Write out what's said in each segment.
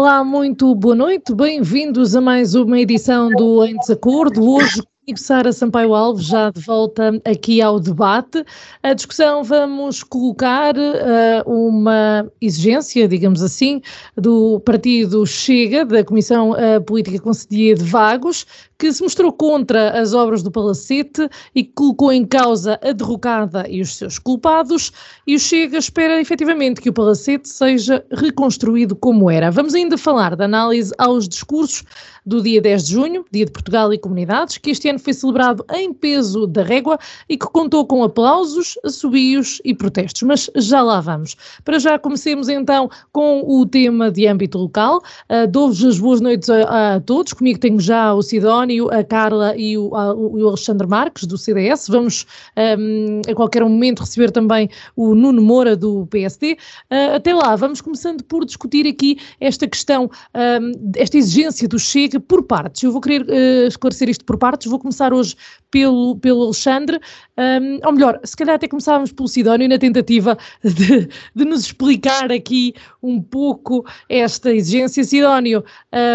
Olá, muito boa noite, bem-vindos a mais uma edição do Em Desacordo. Hoje comigo Sara Sampaio Alves, já de volta aqui ao debate. A discussão vamos colocar uh, uma exigência, digamos assim, do partido Chega, da Comissão uh, Política Conselhia de Vagos, que se mostrou contra as obras do Palacete e que colocou em causa a derrocada e os seus culpados, e o Chega espera efetivamente que o Palacete seja reconstruído como era. Vamos ainda falar da análise aos discursos do dia 10 de junho, Dia de Portugal e Comunidades, que este ano foi celebrado em peso da régua e que contou com aplausos, assobios e protestos. Mas já lá vamos. Para já comecemos então com o tema de âmbito local. Uh, Dou-vos as boas noites a, a, todos. Comigo tenho já o Sidónio, a Carla e o, a, o Alexandre Marques, do CDS. Vamos um, a qualquer momento receber também o Nuno Moura, do PSD. Uh, ah, até lá, vamos começando por discutir aqui esta questão, um, esta exigência do Chega por partes. Eu vou querer uh, esclarecer isto por partes. Vou começar hoje pelo, pelo Alexandre, um, ou melhor, se calhar até começávamos pelo Sidónio na tentativa de, de nos explicar aqui um pouco esta exigência. Sidónio,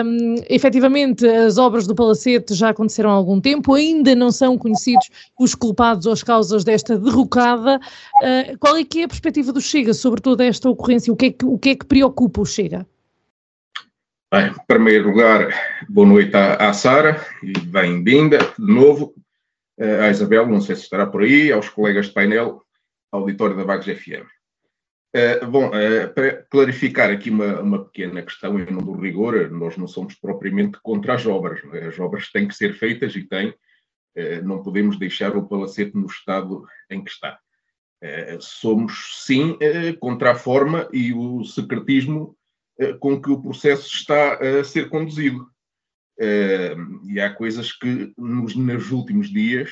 um, efetivamente as obras do Palacete já aconteceram há algum tempo, ainda não são conhecidos os culpados ou as causas desta derrocada. Uh, qual é que é a perspectiva do Chega sobre toda esta ocorrência? O que é que, o que, é que preocupa o Chega? Bem, em primeiro lugar, boa noite à, à Sara e bem-vinda de novo uh, à Isabel, não sei se estará por aí, aos colegas de painel, auditório da Vagos FM. Uh, bom, uh, para clarificar aqui uma, uma, pequena questão, em nome do rigor, nós não somos propriamente contra as obras, é? as obras têm que ser feitas e têm, não podemos deixar o palacete no estado em que está. somos, sim, contra a forma e o secretismo com que o processo está a ser conduzido. Uh, e há coisas que nos, nos últimos dias,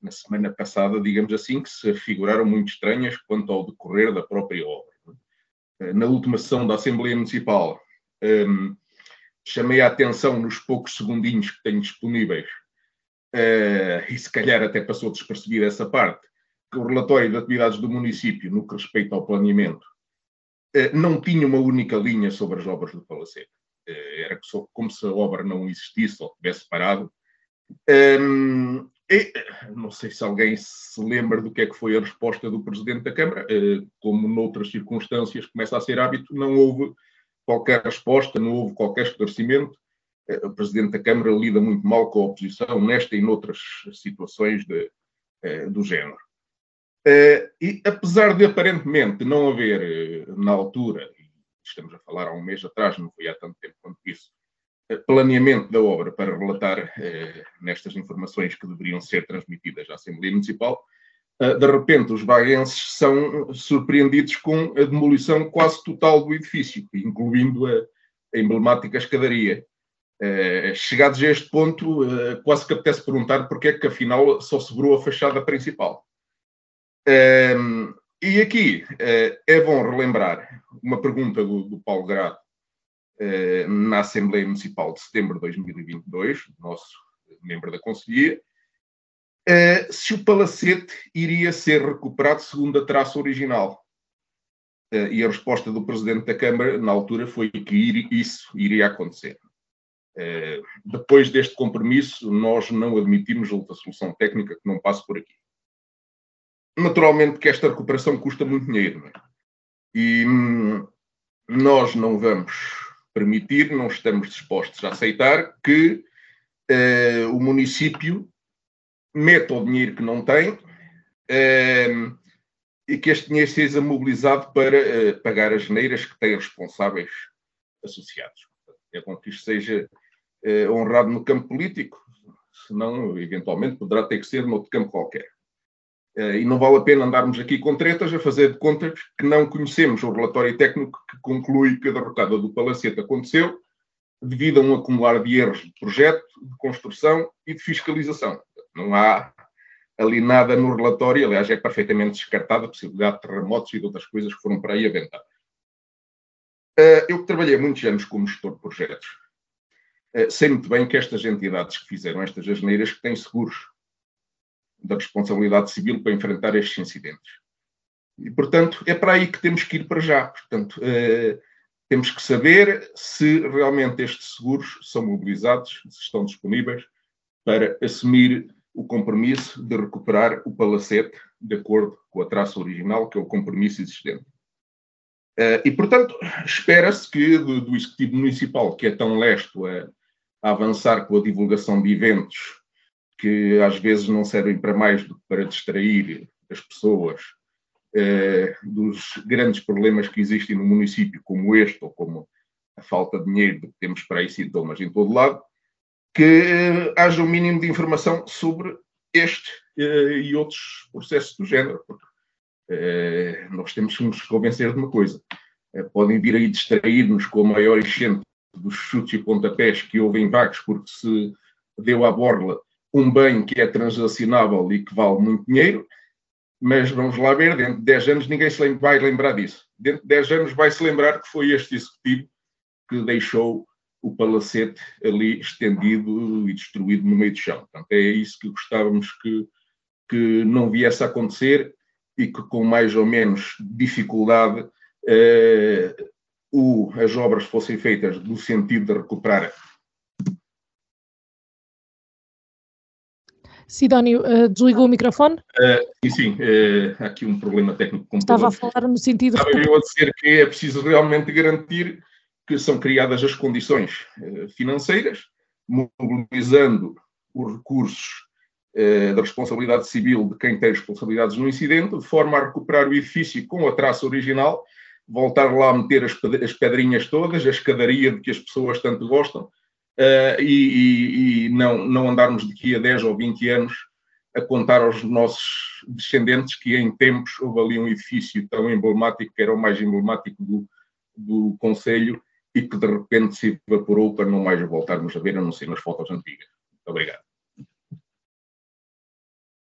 na semana passada, digamos assim, que se figuraram muito estranhas quanto ao decorrer da própria obra. Uh, na última sessão da Assembleia Municipal, um, chamei a atenção nos poucos segundinhos que tenho disponíveis, uh, e se calhar até passou despercebida essa parte, que o relatório de atividades do município, no que respeita ao planeamento, não tinha uma única linha sobre as obras do Palacete eh, era como se a obra não existisse ou tivesse parado. Um, e, não sei se alguém se lembra do que é que foi a resposta do Presidente da Câmara, uh, como noutras circunstâncias começa a ser hábito, não houve qualquer resposta, não houve qualquer esclarecimento. Uh, o Presidente da Câmara lida muito mal com a oposição nesta e noutras situações de, uh, do género. e apesar de aparentemente não haver, na altura, estamos a falar há um mês atrás, não foi há tanto tempo quanto isso, eh, planeamento da obra para relatar eh, nestas informações que deveriam ser transmitidas à Assembleia Municipal, eh, de repente os vaguenses são surpreendidos com a demolição quase total do edifício, incluindo a, a emblemática escadaria. Eh, chegados a este ponto, eh, quase que apetece perguntar porque é que afinal só sobrou a fachada principal. Ehm, e aqui eh, é bom relembrar uma pergunta do, do Paulo Grado eh, na Assembleia Municipal de setembro de 2022, nosso membro da Conselhia, eh, se o palacete iria ser recuperado segundo a traça original. E a resposta do Presidente da Câmara, na altura, foi que isso iria acontecer. Depois deste compromisso, nós não admitimos outra solução técnica que não passe por aqui. Naturalmente que esta recuperação custa muito dinheiro. É? E hum, nós não vamos permitir, não estamos dispostos a aceitar que uh, o município meta o dinheiro que não tem uh, e que este dinheiro seja mobilizado para uh, pagar as geneiras que têm responsáveis associados. É bom que isto seja honrado no campo político, senão, eventualmente, poderá ter que ser noutro campo qualquer. E não vale a pena andarmos aqui com tretas a fazer de contas que não conhecemos o relatório técnico que conclui que a derrocada do Palacete aconteceu devido a um acumular de erros de projeto, de construção e de fiscalização. Não há ali nada no relatório, aliás, é perfeitamente descartada a possibilidade de terremotos e de outras coisas que foram para aí aventadas. Eu que trabalhei muitos anos como gestor de projetos, sei muito bem que estas entidades que fizeram estas asneiras que têm seguros da responsabilidade civil para enfrentar estes incidentes. E, portanto, é para aí que temos que ir para já. Portanto, temos que saber se realmente estes seguros são mobilizados, se estão disponíveis para assumir o compromisso de recuperar o palacete de acordo com a traça original, que é o compromisso existente. Uh, e, portanto, espera-se que do, do, Executivo Municipal, que é tão lesto a, a, avançar com a divulgação de eventos que às vezes não servem para mais do que para distrair as pessoas eh, dos grandes problemas que existem no município, como este, ou como a falta de dinheiro que temos para aí sintomas em todo lado, que eh, haja o um mínimo de informação sobre este eh, e outros processos do género. Porque, nós temos que nos convencer de uma coisa. podem vir aí distrair-nos com a maior enchente dos chutes e pontapés que houve em vagos, porque se deu à borla um bem que é transacionável e que vale muito dinheiro, mas vamos lá ver, dentro de 10 anos ninguém se vai lembrar disso. Dentro de 10 anos vai se lembrar que foi este executivo que deixou o palacete ali estendido e destruído no meio do chão. Portanto, é isso que gostávamos que, que não viesse a acontecer e que com mais ou menos dificuldade eh, o, as obras fossem feitas no sentido de recuperar Sidónio, uh, desligou o microfone? Uh, sim, sim, uh, há aqui um problema técnico. Estava a falar no sentido... Estava eu a dizer que é preciso realmente garantir que são criadas as condições financeiras, mobilizando os recursos da responsabilidade civil de quem tem responsabilidades no incidente, de forma a recuperar o edifício com a traça original, voltar lá a meter as pedrinhas todas, a escadaria de que as pessoas tanto gostam, uh, e, e, não, não andarmos daqui a 10 ou 20 anos a contar aos nossos descendentes que em tempos houve ali um edifício tão emblemático, que era o mais emblemático do, do Conselho, e que de repente se evaporou para não mais voltarmos a ver, a não ser nas fotos antigas. Muito obrigado.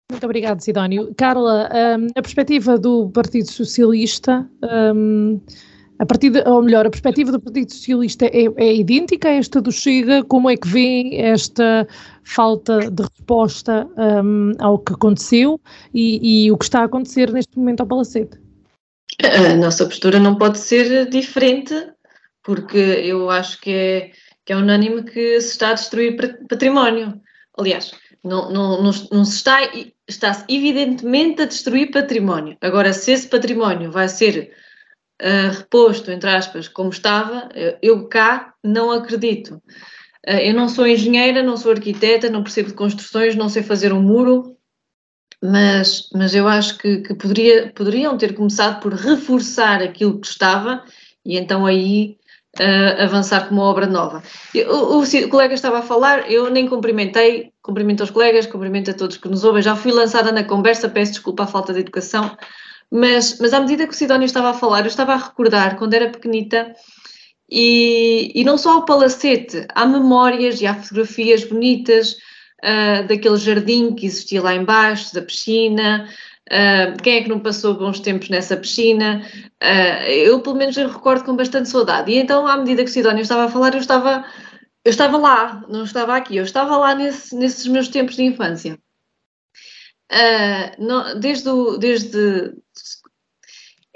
Muito obrigado, Sidónio. Carla, um, a perspectiva do Partido Socialista um, a partir de, ou melhor, a perspectiva do Partido Socialista é, é idêntica a esta do Chega? Como é que vê esta falta de resposta um, ao que aconteceu e, e, o que está a acontecer neste momento ao Palacete? A nossa postura não pode ser diferente, porque eu acho que é, que é unânime que se está a destruir património. Aliás, não, não, não, não se está, está-se evidentemente a destruir património. Agora, se esse património vai ser uh, reposto, entre aspas, como estava, eu cá não acredito. Uh, eu não sou engenheira, não sou arquiteta, não percebo de construções, não sei fazer um muro, mas, mas eu acho que, que poderia, poderiam ter começado por reforçar aquilo que estava e então aí uh, avançar com uma obra nova. Eu, o, o, colega estava a falar, eu nem cumprimentei, cumprimento aos colegas, cumprimento a todos que nos ouvem, já fui lançada na conversa, peço desculpa a falta de educação, mas, mas à medida que o Sidónio estava a falar, eu estava a recordar quando era pequenita e, e não só ao palacete, há memórias e há fotografias bonitas uh, daquele jardim que existia lá embaixo, da piscina, uh, quem é que não passou bons tempos nessa piscina? Uh, eu pelo menos eu recordo com bastante saudade. E então, à medida que o Sidónio estava a falar, eu estava, eu estava lá, não estava aqui, eu estava lá nesse, nesses meus tempos de infância. Uh, não, desde, o, desde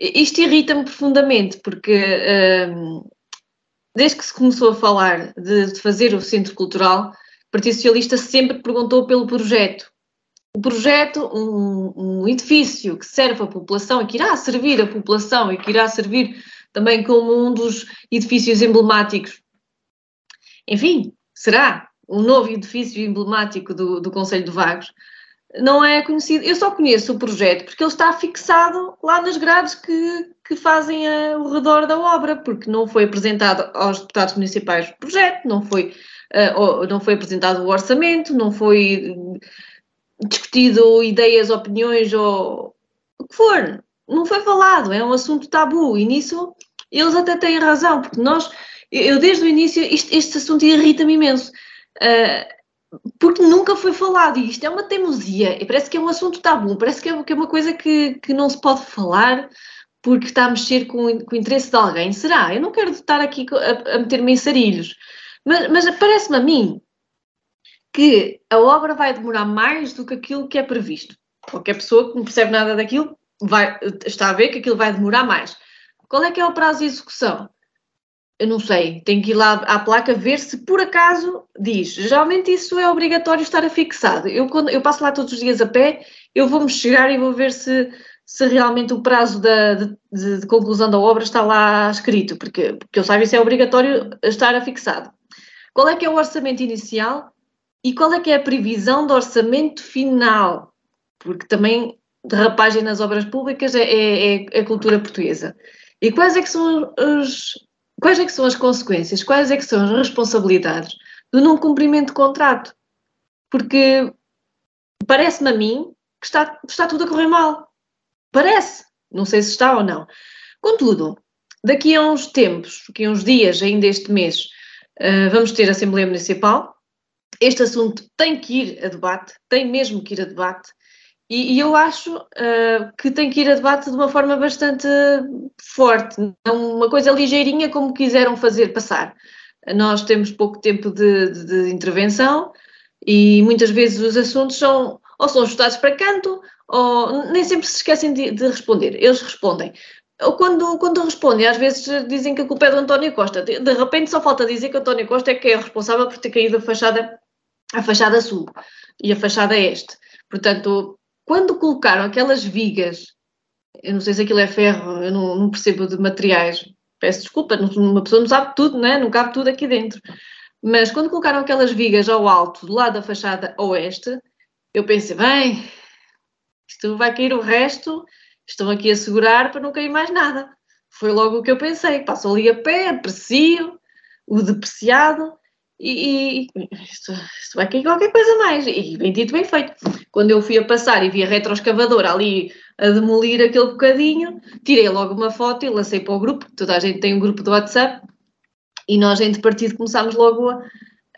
isto irrita-me profundamente, porque um, desde que se começou a falar de, de, fazer o centro cultural, o Partido Socialista sempre perguntou pelo projeto. O projeto, um, um edifício que serve a população e que irá servir a população e que irá servir também como um dos edifícios emblemáticos. Enfim, será um novo edifício emblemático do, do Conselho de Vagos não é conhecido. Eu só conheço o projeto porque ele está fixado lá nas grades que, que fazem a, o redor da obra, porque não foi apresentado aos deputados municipais o projeto, não foi, uh, não foi apresentado o orçamento, não foi. discutido ideias, opiniões ou o que for. Não foi falado, é um assunto tabu e nisso eles até têm razão, porque nós, eu desde o início, isto, este assunto irrita-me imenso. Uh, porque nunca foi falado e isto é uma teimosia, e parece que é um assunto tabu, parece que é, que é uma coisa que, que não se pode falar porque está a mexer com, com o interesse de alguém. Será? Eu não quero estar aqui a, a meter-me em sarilhos, mas, mas parece-me a mim que a obra vai demorar mais do que aquilo que é previsto. Qualquer pessoa que não percebe nada daquilo vai, está a ver que aquilo vai demorar mais. Qual é que é o prazo de execução? Eu não sei, tenho que ir lá à placa ver se por acaso diz. Geralmente isso é obrigatório estar afixado. Eu, quando, eu passo lá todos os dias a pé, eu vou-me chegar e vou ver se, se realmente o prazo da, de, de, conclusão da obra está lá escrito, porque, porque eu saiba isso é obrigatório estar afixado. Qual é que é o orçamento inicial e qual é que é a previsão do orçamento final? Porque também derrapagem nas obras públicas é, é, é, a cultura portuguesa. E quais é que são os, quais é que são as consequências, quais é que são as responsabilidades do não cumprimento de contrato? Porque parece-me a mim que está, está tudo a correr mal. Parece. Não sei se está ou não. Contudo, daqui a uns tempos, daqui a uns dias, ainda este mês, uh, vamos ter a Assembleia Municipal este assunto tem que ir a debate, tem mesmo que ir a debate, e, e eu acho uh, que tem que ir a debate de uma forma bastante forte, não uma coisa ligeirinha como quiseram fazer passar. Nós temos pouco tempo de, de, de intervenção e muitas vezes os assuntos são ou são ajustados para canto ou nem sempre se esquecem de, de responder. Eles respondem ou quando, quando respondem, às vezes dizem que a culpa é do António Costa. De, de repente só falta dizer que António Costa é que é responsável por ter caído a fachada a fachada sul e a fachada este. Portanto, quando colocaram aquelas vigas, eu não sei se aquilo é ferro, eu não, não percebo de materiais, peço desculpa, uma pessoa não sabe tudo, né? não cabe tudo aqui dentro. Mas quando colocaram aquelas vigas ao alto, do lado da fachada oeste, eu pensei, bem, isto vai cair o resto, estão aqui a segurar para não cair mais nada. Foi logo o que eu pensei, passo ali a pé, aprecio o depreciado e, e isto, isto, vai cair qualquer coisa mais. E bem dito, bem feito. Quando eu fui a passar e vi a retroescavadora ali a demolir aquele bocadinho, tirei logo uma foto e lancei para o grupo. Toda a gente tem um grupo do WhatsApp e nós, entre partido, começámos logo a.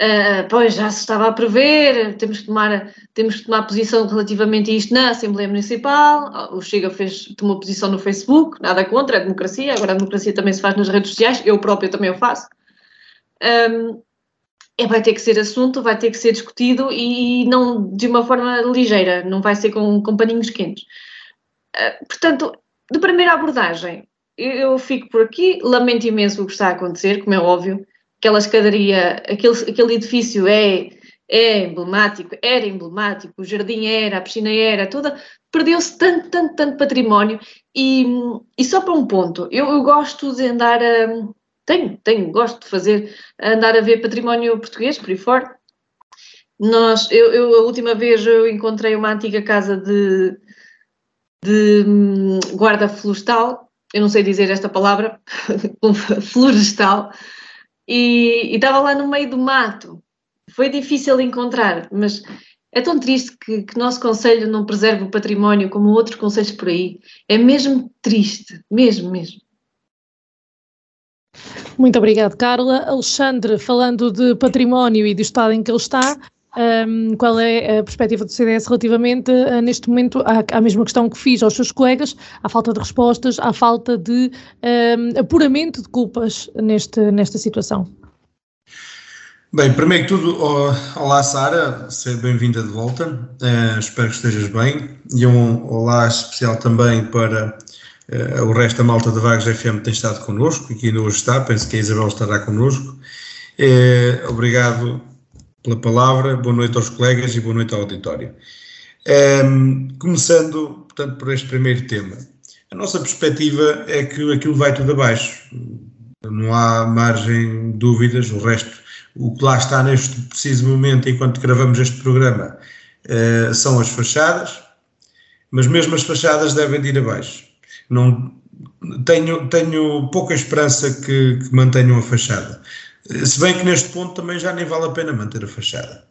Uh, pois já se estava a prever, temos que, tomar, temos que tomar posição relativamente a isto na Assembleia Municipal. O Chega fez, tomou posição no Facebook, nada contra, a democracia. Agora a democracia também se faz nas redes sociais, eu próprio também o faço. Um, é, vai ter que ser assunto, vai ter que ser discutido e não de uma forma ligeira, não vai ser com, com paninhos quentes. Uh, portanto, de primeira abordagem, eu, eu, fico por aqui, lamento imenso o que está a acontecer, como é óbvio, aquela escadaria, aquele, aquele edifício é, é emblemático, era emblemático, o jardim era, a piscina era, toda, perdeu-se tanto, tanto, tanto património e, e só para um ponto, eu, eu gosto de andar a tenho, tenho, gosto de fazer, andar a ver património português, por aí fora. Nós, eu, eu, a última vez eu encontrei uma antiga casa de, de hum, guarda florestal, eu não sei dizer esta palavra, florestal, e, e estava lá no meio do mato. Foi difícil encontrar, mas é tão triste que, que nosso Conselho não preserve o património como outros conselhos por aí. É mesmo triste, mesmo, mesmo. Muito obrigado, Carla. Alexandre, falando de património e do estado em que ele está, um, qual é a perspectiva do CDS relativamente, uh, neste momento, à, à, mesma questão que fiz aos seus colegas, à falta de respostas, à falta de um, apuramento de culpas neste, nesta situação? Bem, primeiro que tudo, olá Sara, seja bem-vinda de volta, uh, espero que estejas bem, e um olá especial também para o resto da malta da Vagos FM tem estado connosco e que ainda hoje está, penso que a Isabel estará connosco. Uh, obrigado pela palavra, boa noite aos colegas e boa noite ao auditório. Ehm, começando, portanto, por este primeiro tema. A nossa perspectiva é que aquilo vai tudo abaixo. Não há margem de dúvidas, o resto, o que lá está neste preciso momento, enquanto gravamos este programa, uh, são as fachadas, mas mesmo as fachadas devem de ir abaixo não tenho, tenho pouca esperança que, que mantenham a fachada. Se bem que neste ponto também já nem vale a pena manter a fachada.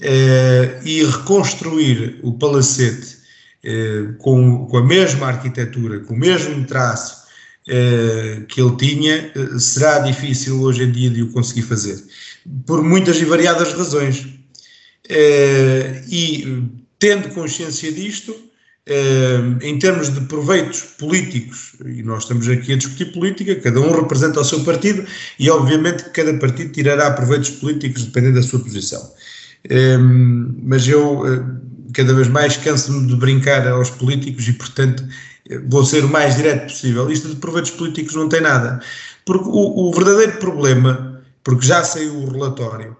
eh, e reconstruir o palacete eh, com, com a mesma arquitetura, com o mesmo traço eh, que ele tinha, será difícil hoje em dia de o conseguir fazer, por muitas e variadas razões. E tendo consciência disto, em termos de proveitos políticos, e nós estamos aqui a discutir política, cada um representa o seu partido e, obviamente, cada partido tirará proveitos políticos dependendo da sua posição. Mas eu, cada vez mais, canso-me de brincar aos políticos e, portanto, vou ser o mais direto possível. Isto de proveitos políticos não tem nada. Porque o, o verdadeiro problema, porque já saiu o relatório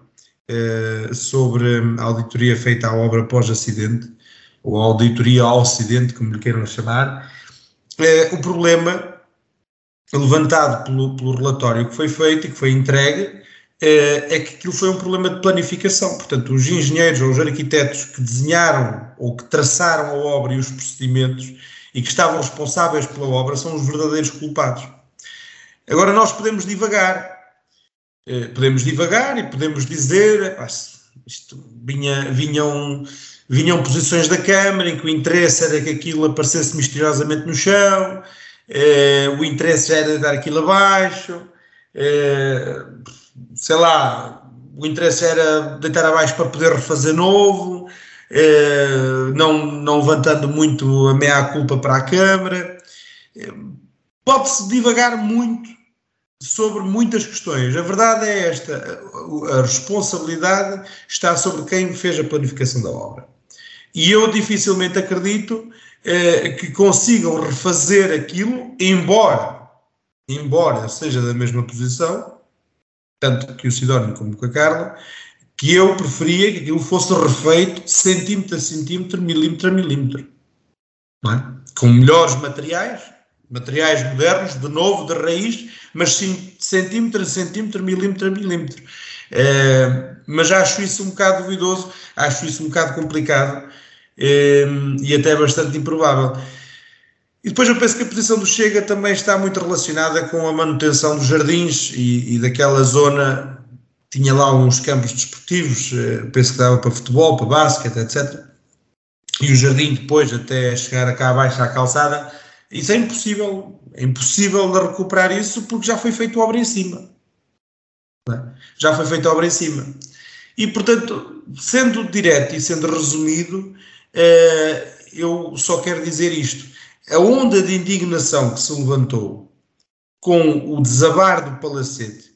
eh, sobre a auditoria feita à obra pós-acidente, ou auditoria ao acidente, como lhe queiram chamar, eh, o problema levantado pelo, pelo, relatório que foi feito e que foi entregue eh, é que aquilo foi um problema de planificação. Portanto, os engenheiros ou os arquitetos que desenharam ou que traçaram a obra e os procedimentos e que estavam responsáveis pela obra são os verdadeiros culpados. Agora, nós podemos divagar, eh, podemos divagar e podemos dizer, ah, isto vinha, vinham, vinham posições da Câmara em que o interesse era que aquilo aparecesse misteriosamente no chão, eh, o interesse era dar aquilo abaixo, eh, sei lá, o interesse era deitar abaixo para poder refazer novo, eh, não, não levantando muito a meia-culpa para a Câmara. Pode-se divagar muito sobre muitas questões. A verdade é esta: a responsabilidade está sobre quem fez a planificação da obra. E eu dificilmente acredito eh, que consigam refazer aquilo, embora, embora seja da mesma posição, tanto que o Sidónio como que a Carla, que eu preferia que aquilo fosse refeito centímetro a centímetro, milímetro a milímetro. É? Com melhores materiais, materiais modernos, de novo, de raiz, mas centímetro a centímetro, milímetro a milímetro. É, mas acho isso um bocado duvidoso, acho isso um bocado complicado e até bastante improvável. E depois eu penso que a posição do Chega também está muito relacionada com a manutenção dos jardins e, e daquela zona tinha lá uns campos desportivos, eh, penso que dava para futebol, para basquete, etc. E o jardim depois, até chegar cá abaixo à calçada, isso é impossível, é impossível de recuperar isso porque já foi feita obra em cima. É? Já foi feita obra em cima. E, portanto, sendo direto e sendo resumido, eu só quero dizer isto. A onda de indignação que se levantou com o desabar do palacete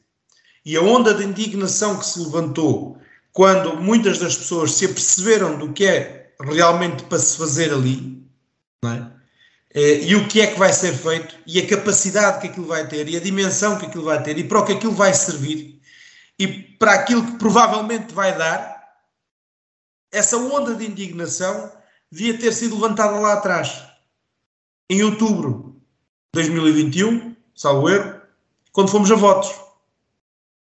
e a onda de indignação que se levantou quando muitas das pessoas se aperceberam do que é realmente para se fazer ali, é? Eh, e o que é que vai ser feito, e a capacidade que aquilo vai ter, e a dimensão que aquilo vai ter, e para o que aquilo vai servir, e para aquilo que provavelmente vai dar, essa onda de indignação devia ter sido levantada lá atrás, em outubro de 2021, salvo erro, quando fomos a votos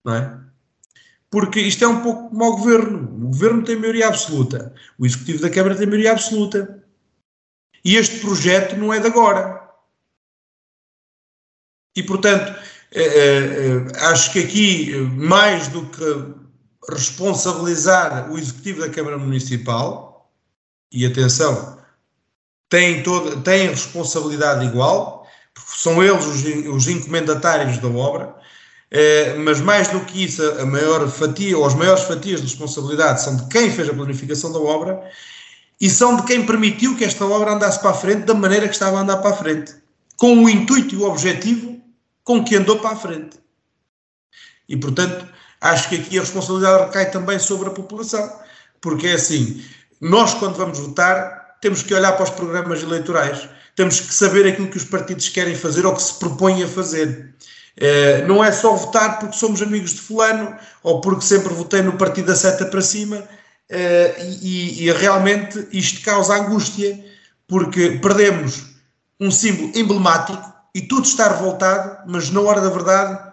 não é? Porque isto é um pouco como o governo. O governo tem maioria absoluta, o executivo da Câmara tem maioria absoluta. E este projeto não é de agora. E, portanto, eh, eh, acho que aqui, mais do que responsabilizar o executivo da Câmara Municipal, e atenção, têm, toda, têm responsabilidade igual, porque são eles os, os encomendatários da obra, eh, mas mais do que isso, a maior fatia, ou as maiores fatias de responsabilidade são de quem fez a planificação da obra e são de quem permitiu que esta obra andasse para a frente da maneira que estava a andar para a frente, com o intuito e o objetivo com que andou para a frente. E, portanto, acho que aqui a responsabilidade recai também sobre a população, porque é assim, nós quando vamos votar temos que olhar para os programas eleitorais, temos que saber aquilo que os partidos querem fazer ou que se propõem a fazer. Uh, não é só votar porque somos amigos de fulano ou porque sempre votei no partido da seta para cima uh, e, e, realmente isto causa angústia porque perdemos um símbolo emblemático e tudo está revoltado, mas na hora da verdade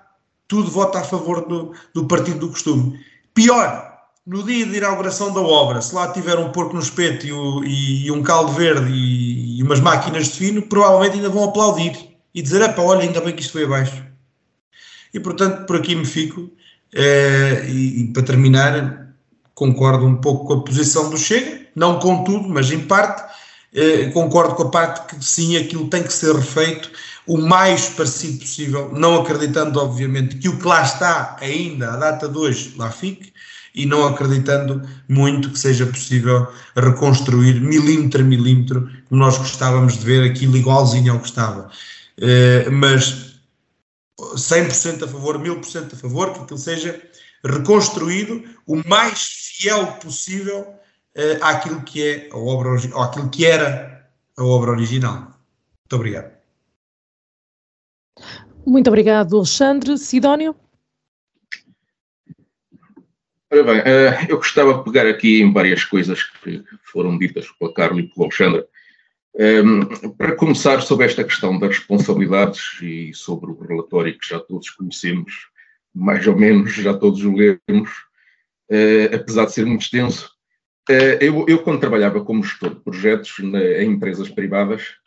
tudo vota a favor do, do partido do costume. Pior, no dia de inauguração da obra, se lá tiver um porco no espeto e, o, e, e um caldo verde e, e, umas máquinas de fino, provavelmente ainda vão aplaudir e dizer: olha, ainda bem que isto foi abaixo. E portanto, por aqui me fico. Uh, e, e, para terminar, concordo um pouco com a posição do Chega, não com tudo, mas em parte. Eh, concordo com a parte que sim, aquilo tem que ser refeito o mais parecido possível, não acreditando, obviamente, que o que lá está ainda, a data de hoje, lá fique, e não acreditando muito que seja possível reconstruir milímetro a milímetro, como nós gostávamos de ver aquilo igualzinho ao que estava. Uh, mas 100% a favor, 1000% a favor, que aquilo seja reconstruído o mais fiel possível uh, àquilo que é a obra, àquilo que era a obra original. Muito obrigado. Muito obrigado, Alexandre. Sidónio? Ora bem, eh, eu gostava de pegar aqui em várias coisas que foram ditas pela Carla e pelo Alexandre. Ehm, para começar, sobre esta questão das responsabilidades e sobre o relatório que já todos conhecemos, mais ou menos já todos o lemos, eh, apesar de ser muito extenso, eh, eu, eu quando trabalhava como gestor de projetos em empresas privadas,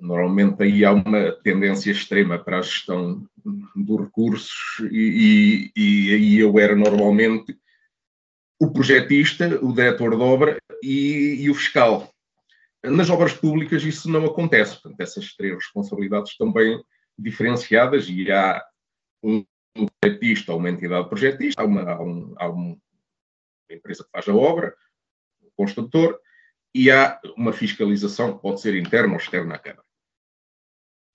Normalmente aí há uma tendência extrema para a gestão dos recursos e, e, e aí eu era normalmente o projetista, o diretor de obra e, e, o fiscal. Nas obras públicas isso não acontece, portanto essas três responsabilidades estão bem diferenciadas e há um, um projetista ou uma entidade projetista, há uma, há, um, há uma empresa que faz a obra, o construtor, e há uma fiscalização que pode ser interna ou externa à Câmara.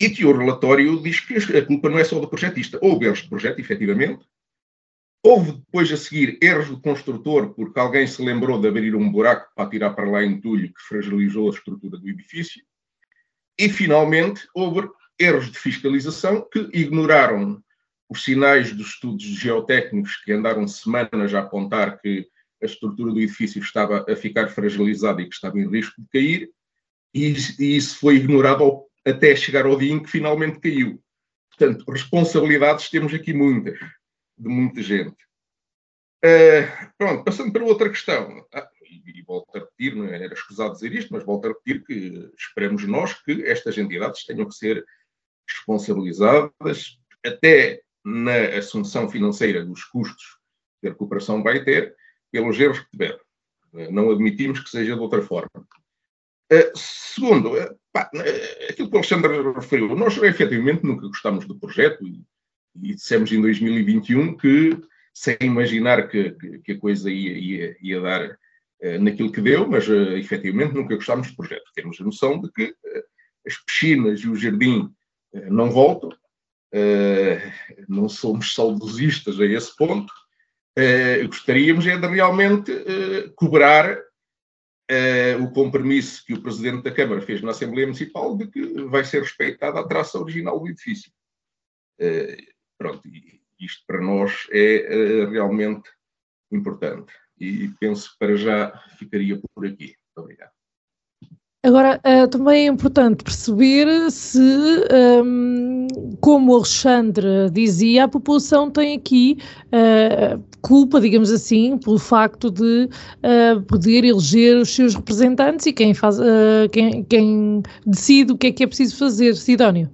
E que o relatório diz que a culpa não é só do projetista. Houve erros de projeto, efetivamente. Houve depois a seguir erros do construtor, porque alguém se lembrou de abrir um buraco para tirar para lá entulho que fragilizou a estrutura do edifício. E, finalmente, houve erros de fiscalização que ignoraram os sinais dos estudos geotécnicos que andaram semanas a apontar que a estrutura do edifício estava a ficar fragilizada e que estava em risco de cair, e, isso foi ignorado ao, até chegar ao dia em que finalmente caiu. Portanto, responsabilidades temos aqui muitas, de muita gente. Uh, pronto, passando para outra questão. Ah, e, e, volto a repetir, não é, era escusado dizer isto, mas volto a repetir que esperemos nós que estas entidades tenham que ser responsabilizadas até na assunção financeira dos custos que a recuperação vai ter, pelos erros que tiveram. Eh, não admitimos que seja de outra forma. Uh, segundo, uh, pá, uh, aquilo que o Alexandre referiu, nós efetivamente nunca gostámos do projeto e, e dissemos em 2021 que, sem imaginar que, que, que a coisa ia, ia, ia dar naquilo que deu, mas uh, efetivamente nunca gostámos do projeto. Temos a noção de que as piscinas e o jardim não voltam, não somos saudosistas a esse ponto, uh, gostaríamos é de realmente uh, cobrar uh, o compromisso que o Presidente da Câmara fez na Assembleia Municipal de que vai ser respeitada a traça original do edifício. pronto, e isto para nós é realmente importante. E penso que para já ficaria por aqui. Muito obrigado. Agora, uh, também é importante perceber se, um, como o Alexandre dizia, a população tem aqui uh, culpa, digamos assim, pelo facto de uh, poder eleger os seus representantes e quem, faz, quem, quem decide o que é que é preciso fazer. Sidónio.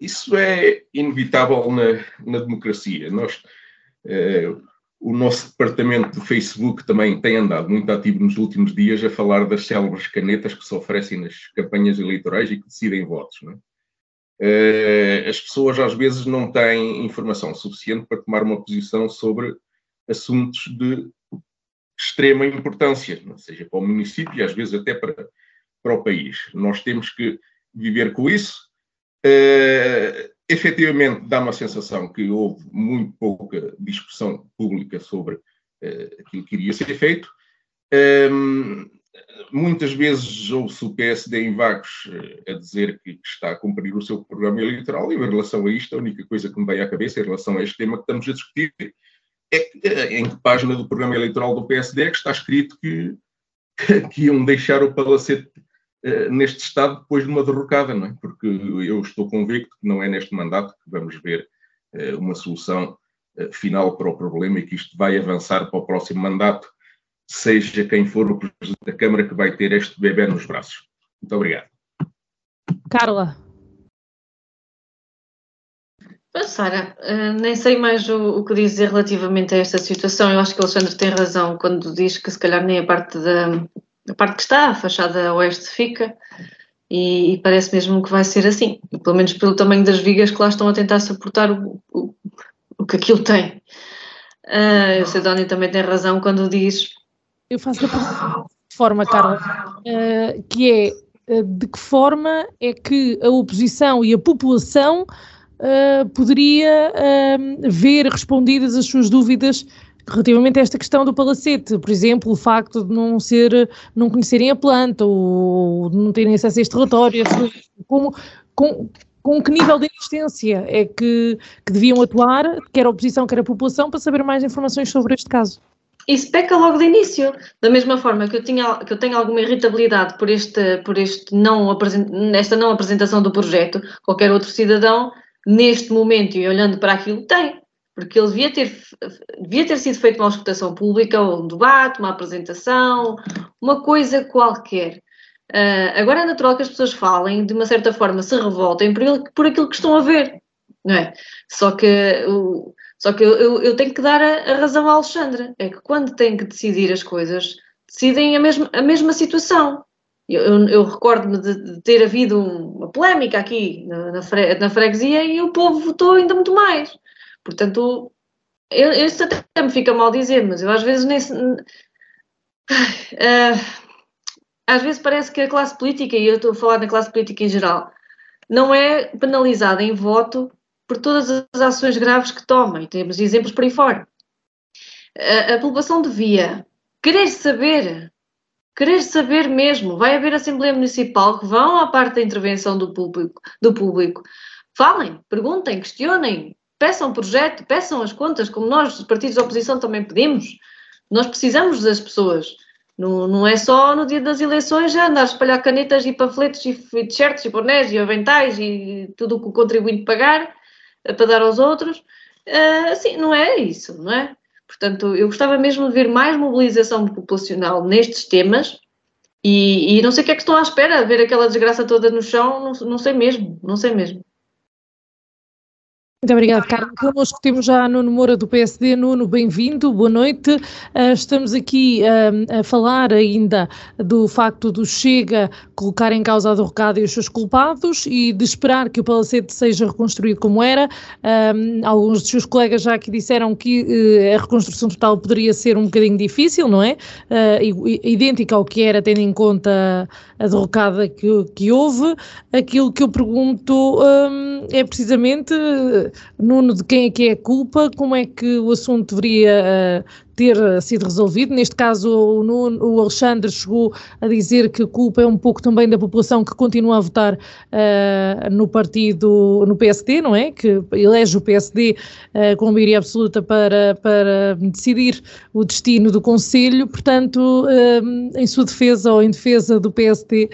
Isso é inevitável na, na democracia. Nós o nosso departamento do Facebook também tem andado muito ativo nos últimos dias a falar das célebres canetas que se oferecem nas campanhas eleitorais e que decidem votos. É? As pessoas às vezes não têm informação suficiente para tomar uma posição sobre assuntos de extrema importância, seja para o município e às vezes até para, para o país. Nós temos que viver com isso. Uh, efetivamente dá-me a sensação que houve muito pouca discussão pública sobre uh, aquilo que iria ser feito. Um, ehm, muitas vezes ouve-se o PSD em vagos uh, a dizer que está a cumprir o seu programa eleitoral e em relação a isto, a única coisa que me veio à cabeça em relação a este tema que estamos a discutir é que, uh, em que página do programa eleitoral do PSD é que está escrito que, que iam deixar o palacete eh, neste estado depois de uma derrocada, não é? Porque eu estou convicto que não é neste mandato que vamos ver uh, uma solução uh, final para o problema e que isto vai avançar para o próximo mandato, seja quem for o Presidente da Câmara que vai ter este bebê nos braços. Muito obrigado. Carla. Sara, nem sei mais o, o, que dizer relativamente a esta situação. Eu acho que o Alexandre tem razão quando diz que se calhar nem a parte da a parte que está, a fachada oeste fica, e, e, parece mesmo que vai ser assim, pelo menos pelo tamanho das vigas que lá estão a tentar suportar o, o, o que aquilo tem. Uh, o Sedónio também tem razão quando diz. Eu faço da forma, Carla, uh, que é uh, de que forma é que a oposição e a população uh, poderia ver respondidas as suas dúvidas relativamente a esta questão do palacete, por exemplo, o facto de não ser, não conhecerem a planta ou não terem acesso a este relatório, como, com, com que nível de insistência é que, que deviam atuar, quer a oposição, quer a população, para saber mais informações sobre este caso? Isso peca logo de início. Da mesma forma que eu, tinha, que eu tenho alguma irritabilidade por, este, por este não, esta não apresentação do projeto, qualquer outro cidadão, neste momento e olhando para aquilo, tem porque ele devia ter, devia ter sido feita uma escutação pública, ou um debate, uma apresentação, uma coisa qualquer. Uh, agora é natural que as pessoas falem, de uma certa forma se revoltem por, ele, por aquilo que estão a ver, não é? Só que, só que eu, eu, eu, tenho que dar a, a razão à Alexandra, é que quando tem que decidir as coisas, decidem a mesma, a mesma situação. Eu, eu, eu recordo-me de, de, ter havido uma polémica aqui na, na, fre, na freguesia e o povo votou ainda muito mais. Portanto, eu, isso até me fica mal dizer, mas eu às vezes nem. Uh, às vezes parece que a classe política, e eu estou a falar da classe política em geral, não é penalizada em voto por todas as ações graves que toma, e temos exemplos por aí fora. A, a população devia querer saber, querer saber mesmo. Vai haver Assembleia Municipal que vão à parte da intervenção do público, do público. Falem, perguntem, questionem, peçam projeto, peçam as contas, como nós, os partidos de oposição, também pedimos. Nós precisamos das pessoas. Não, não é só no dia das eleições já andar a espalhar canetas e panfletos e t-shirts e bonés e aventais e tudo o que o contribuinte pagar eh, para dar aos outros. Uh, assim, não é isso, não é? Portanto, eu gostava mesmo de ver mais mobilização populacional nestes temas e, e não sei o que é que estão à espera, ver aquela desgraça toda no chão, não, não sei mesmo, não sei mesmo. Muito obrigada, Carlos. Connosco temos já Nuno Moura do PSD. Nuno, bem-vindo, boa noite. Uh, estamos aqui uh, a falar ainda do facto do Chega colocar em causa a derrocada e os seus culpados e de esperar que o Palacete seja reconstruído como era. Uh, alguns dos seus colegas já aqui disseram que a reconstrução total poderia ser um bocadinho difícil, não é? idêntica ao que era, tendo em conta a derrocada que houve. Aquilo que eu pergunto é precisamente Nuno, de quem é que é a culpa? Como é que o assunto deveria uh, ter sido resolvido? Neste caso, o, Nuno, o Alexandre chegou a dizer que a culpa é um pouco também da população que continua a votar uh, no partido, no PSD, não é? Que elege o PSD uh, eh, com maioria absoluta para, para decidir o destino do Conselho. Portanto, em sua defesa ou em defesa do PSD,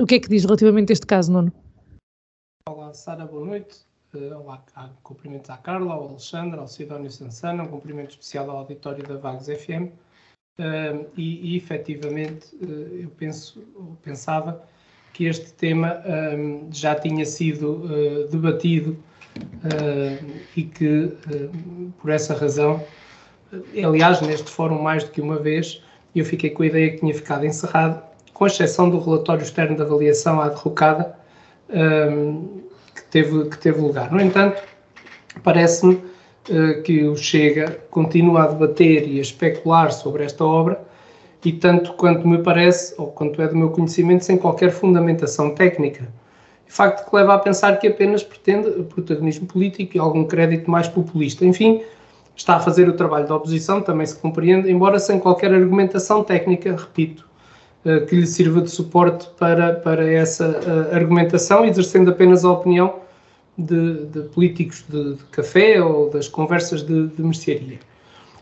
o que é que diz relativamente a este caso, Nuno? Olá, Sara, boa noite. Uh, cumprimentos à Carla, ao Alexandre, ao Sidónio Sansana, um cumprimento especial ao auditório da Vagos FM. Uh, e, e efetivamente uh, eu penso, pensava que este tema já tinha sido uh, debatido e que por essa razão, aliás, neste fórum mais do que uma vez, eu fiquei com a ideia que tinha ficado encerrado, com exceção do relatório externo de avaliação à derrocada, teve, que teve lugar. No entanto, parece-me uh, que o Chega continua a debater e a especular sobre esta obra e tanto quanto me parece, ou quanto é do meu conhecimento, sem qualquer fundamentação técnica. Facto que leva a pensar que apenas pretende protagonismo político e algum crédito mais populista. Enfim, está a fazer o trabalho da oposição, também se compreende, embora sem qualquer argumentação técnica, repito, eh, que lhe sirva de suporte para, para essa uh, argumentação, exercendo apenas a opinião de, de políticos de, de, café ou das conversas de, de mercearia.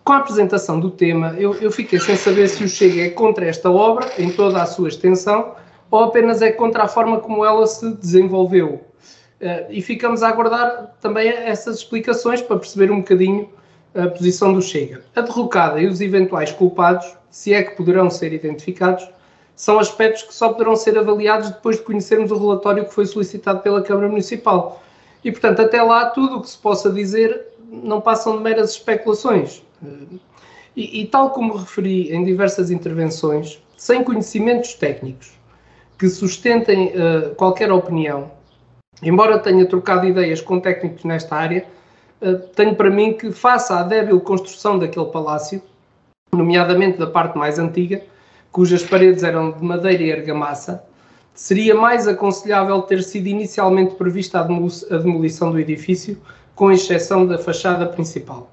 Com a apresentação do tema, eu, eu fiquei sem saber se o Chega é contra esta obra, em toda a sua extensão, ou apenas é contra a forma como ela se desenvolveu. Uh, e ficamos a aguardar também essas explicações para perceber um bocadinho a posição do Chega. A derrocada e os eventuais culpados, se é que poderão ser identificados, são aspectos que só poderão ser avaliados depois de conhecermos o relatório que foi solicitado pela Câmara Municipal. E, portanto, até lá, tudo o que se possa dizer não passam de meras especulações. E, e, tal como referi em diversas intervenções, sem conhecimentos técnicos que sustentem uh, qualquer opinião, embora tenha trocado ideias com técnicos nesta área, uh, tenho para mim que, face à débil construção daquele palácio, nomeadamente da parte mais antiga, cujas paredes eram de madeira e argamassa, seria mais aconselhável ter sido inicialmente prevista a demolição do edifício, com exceção da fachada principal,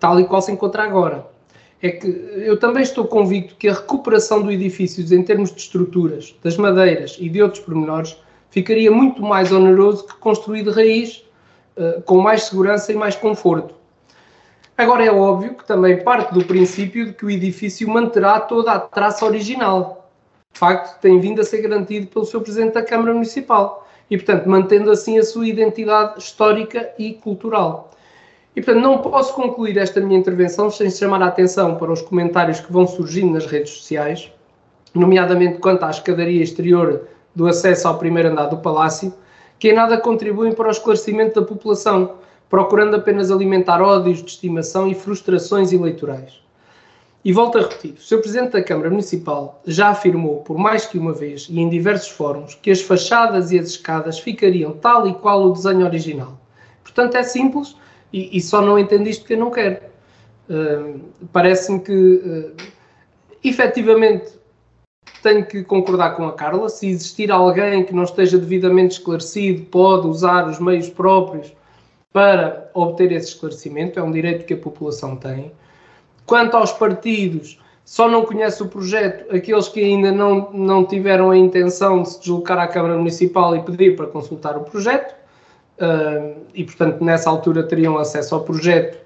tal e qual se encontra agora. É que eu também estou convicto que a recuperação do edifício em termos de estruturas, das madeiras e de outros pormenores ficaria muito mais oneroso que construir de raiz, uh, com mais segurança e mais conforto. Agora é óbvio que também parte do princípio de que o edifício manterá toda a traça original, facto tem vindo a ser garantido pelo seu Presidente da Câmara Municipal e, portanto, mantendo assim a sua identidade histórica e cultural. E, portanto, não posso concluir esta minha intervenção sem chamar a atenção para os comentários que vão surgindo nas redes sociais, nomeadamente quanto à escadaria exterior do acesso ao primeiro andar do Palácio, que em nada contribuem para o esclarecimento da população, procurando apenas alimentar ódios de estimação e frustrações eleitorais. E volto a repetir: o Sr. Presidente da Câmara Municipal já afirmou por mais que uma vez e em diversos fóruns que as fachadas e as escadas ficariam tal e qual o desenho original. Portanto, é simples e, e só não entendo isto porque eu não quero. Uh, Parece-me que, uh, efetivamente, tenho que concordar com a Carla. Se existir alguém que não esteja devidamente esclarecido, pode usar os meios próprios para obter esse esclarecimento, é um direito que a população tem. Quanto aos partidos, só não conhece o projeto aqueles que ainda não, não tiveram a intenção de se deslocar à Câmara Municipal e pedir para consultar o projeto, uh, e portanto nessa altura teriam acesso ao projeto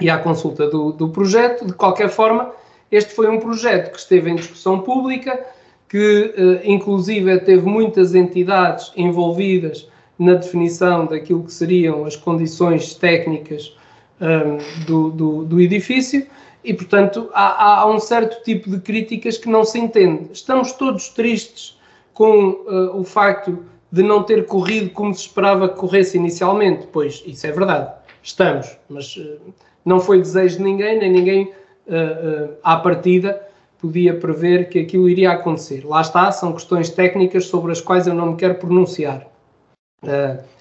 e à consulta do, do projeto. De qualquer forma, este foi um projeto que esteve em discussão pública, que uh, inclusive teve muitas entidades envolvidas na definição daquilo que seriam as condições técnicas um, do, do, do edifício e, portanto, há, há, um certo tipo de críticas que não se entende. Estamos todos tristes com uh, o facto de não ter corrido como se esperava que corresse inicialmente. Pois, isso é verdade. Estamos, mas uh, não foi desejo de ninguém, nem ninguém uh, à partida podia prever que aquilo iria acontecer. Lá está, são questões técnicas sobre as quais eu não me quero pronunciar.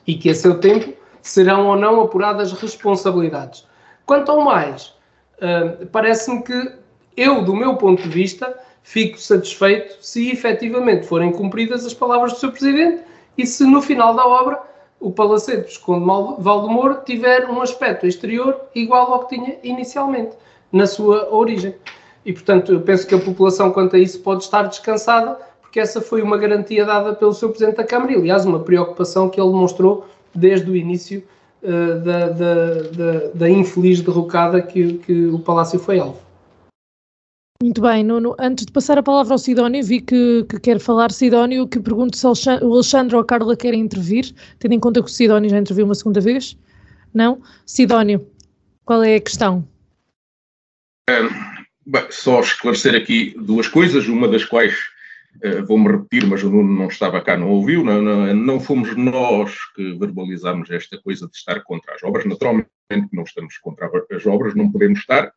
e que a seu tempo serão ou não apuradas responsabilidades. Quanto ao mais, parece-me que eu, do meu ponto de vista, fico satisfeito se efetivamente forem cumpridas as palavras do Sr. Presidente e se no final da obra o Palacete Visconde Valdemoro tiver um aspecto exterior igual ao que tinha inicialmente, na sua origem. E, portanto, eu penso que a população, quanto a isso, pode estar descansada, porque essa foi uma garantia dada pelo Sr. Presidente da Câmara e, aliás, uma preocupação que ele demonstrou desde o início uh, da, da, da, da, infeliz derrocada que, que o Palácio foi alvo. Muito bem, Nuno. Antes de passar a palavra ao Sidónio, vi que, que quer falar Sidónio, que pergunto se o Alexandre ou a Carla querem intervir, tendo em conta que o Sidónio já interviu uma segunda vez. Não? Sidónio, qual é a questão? É, bem, só esclarecer aqui duas coisas, uma das quais Vou-me repetir, mas o Nuno não estava cá, não ouviu. Não, não, não, fomos nós que verbalizámos esta coisa de estar contra as obras. Naturalmente não estamos contra as obras, não podemos estar.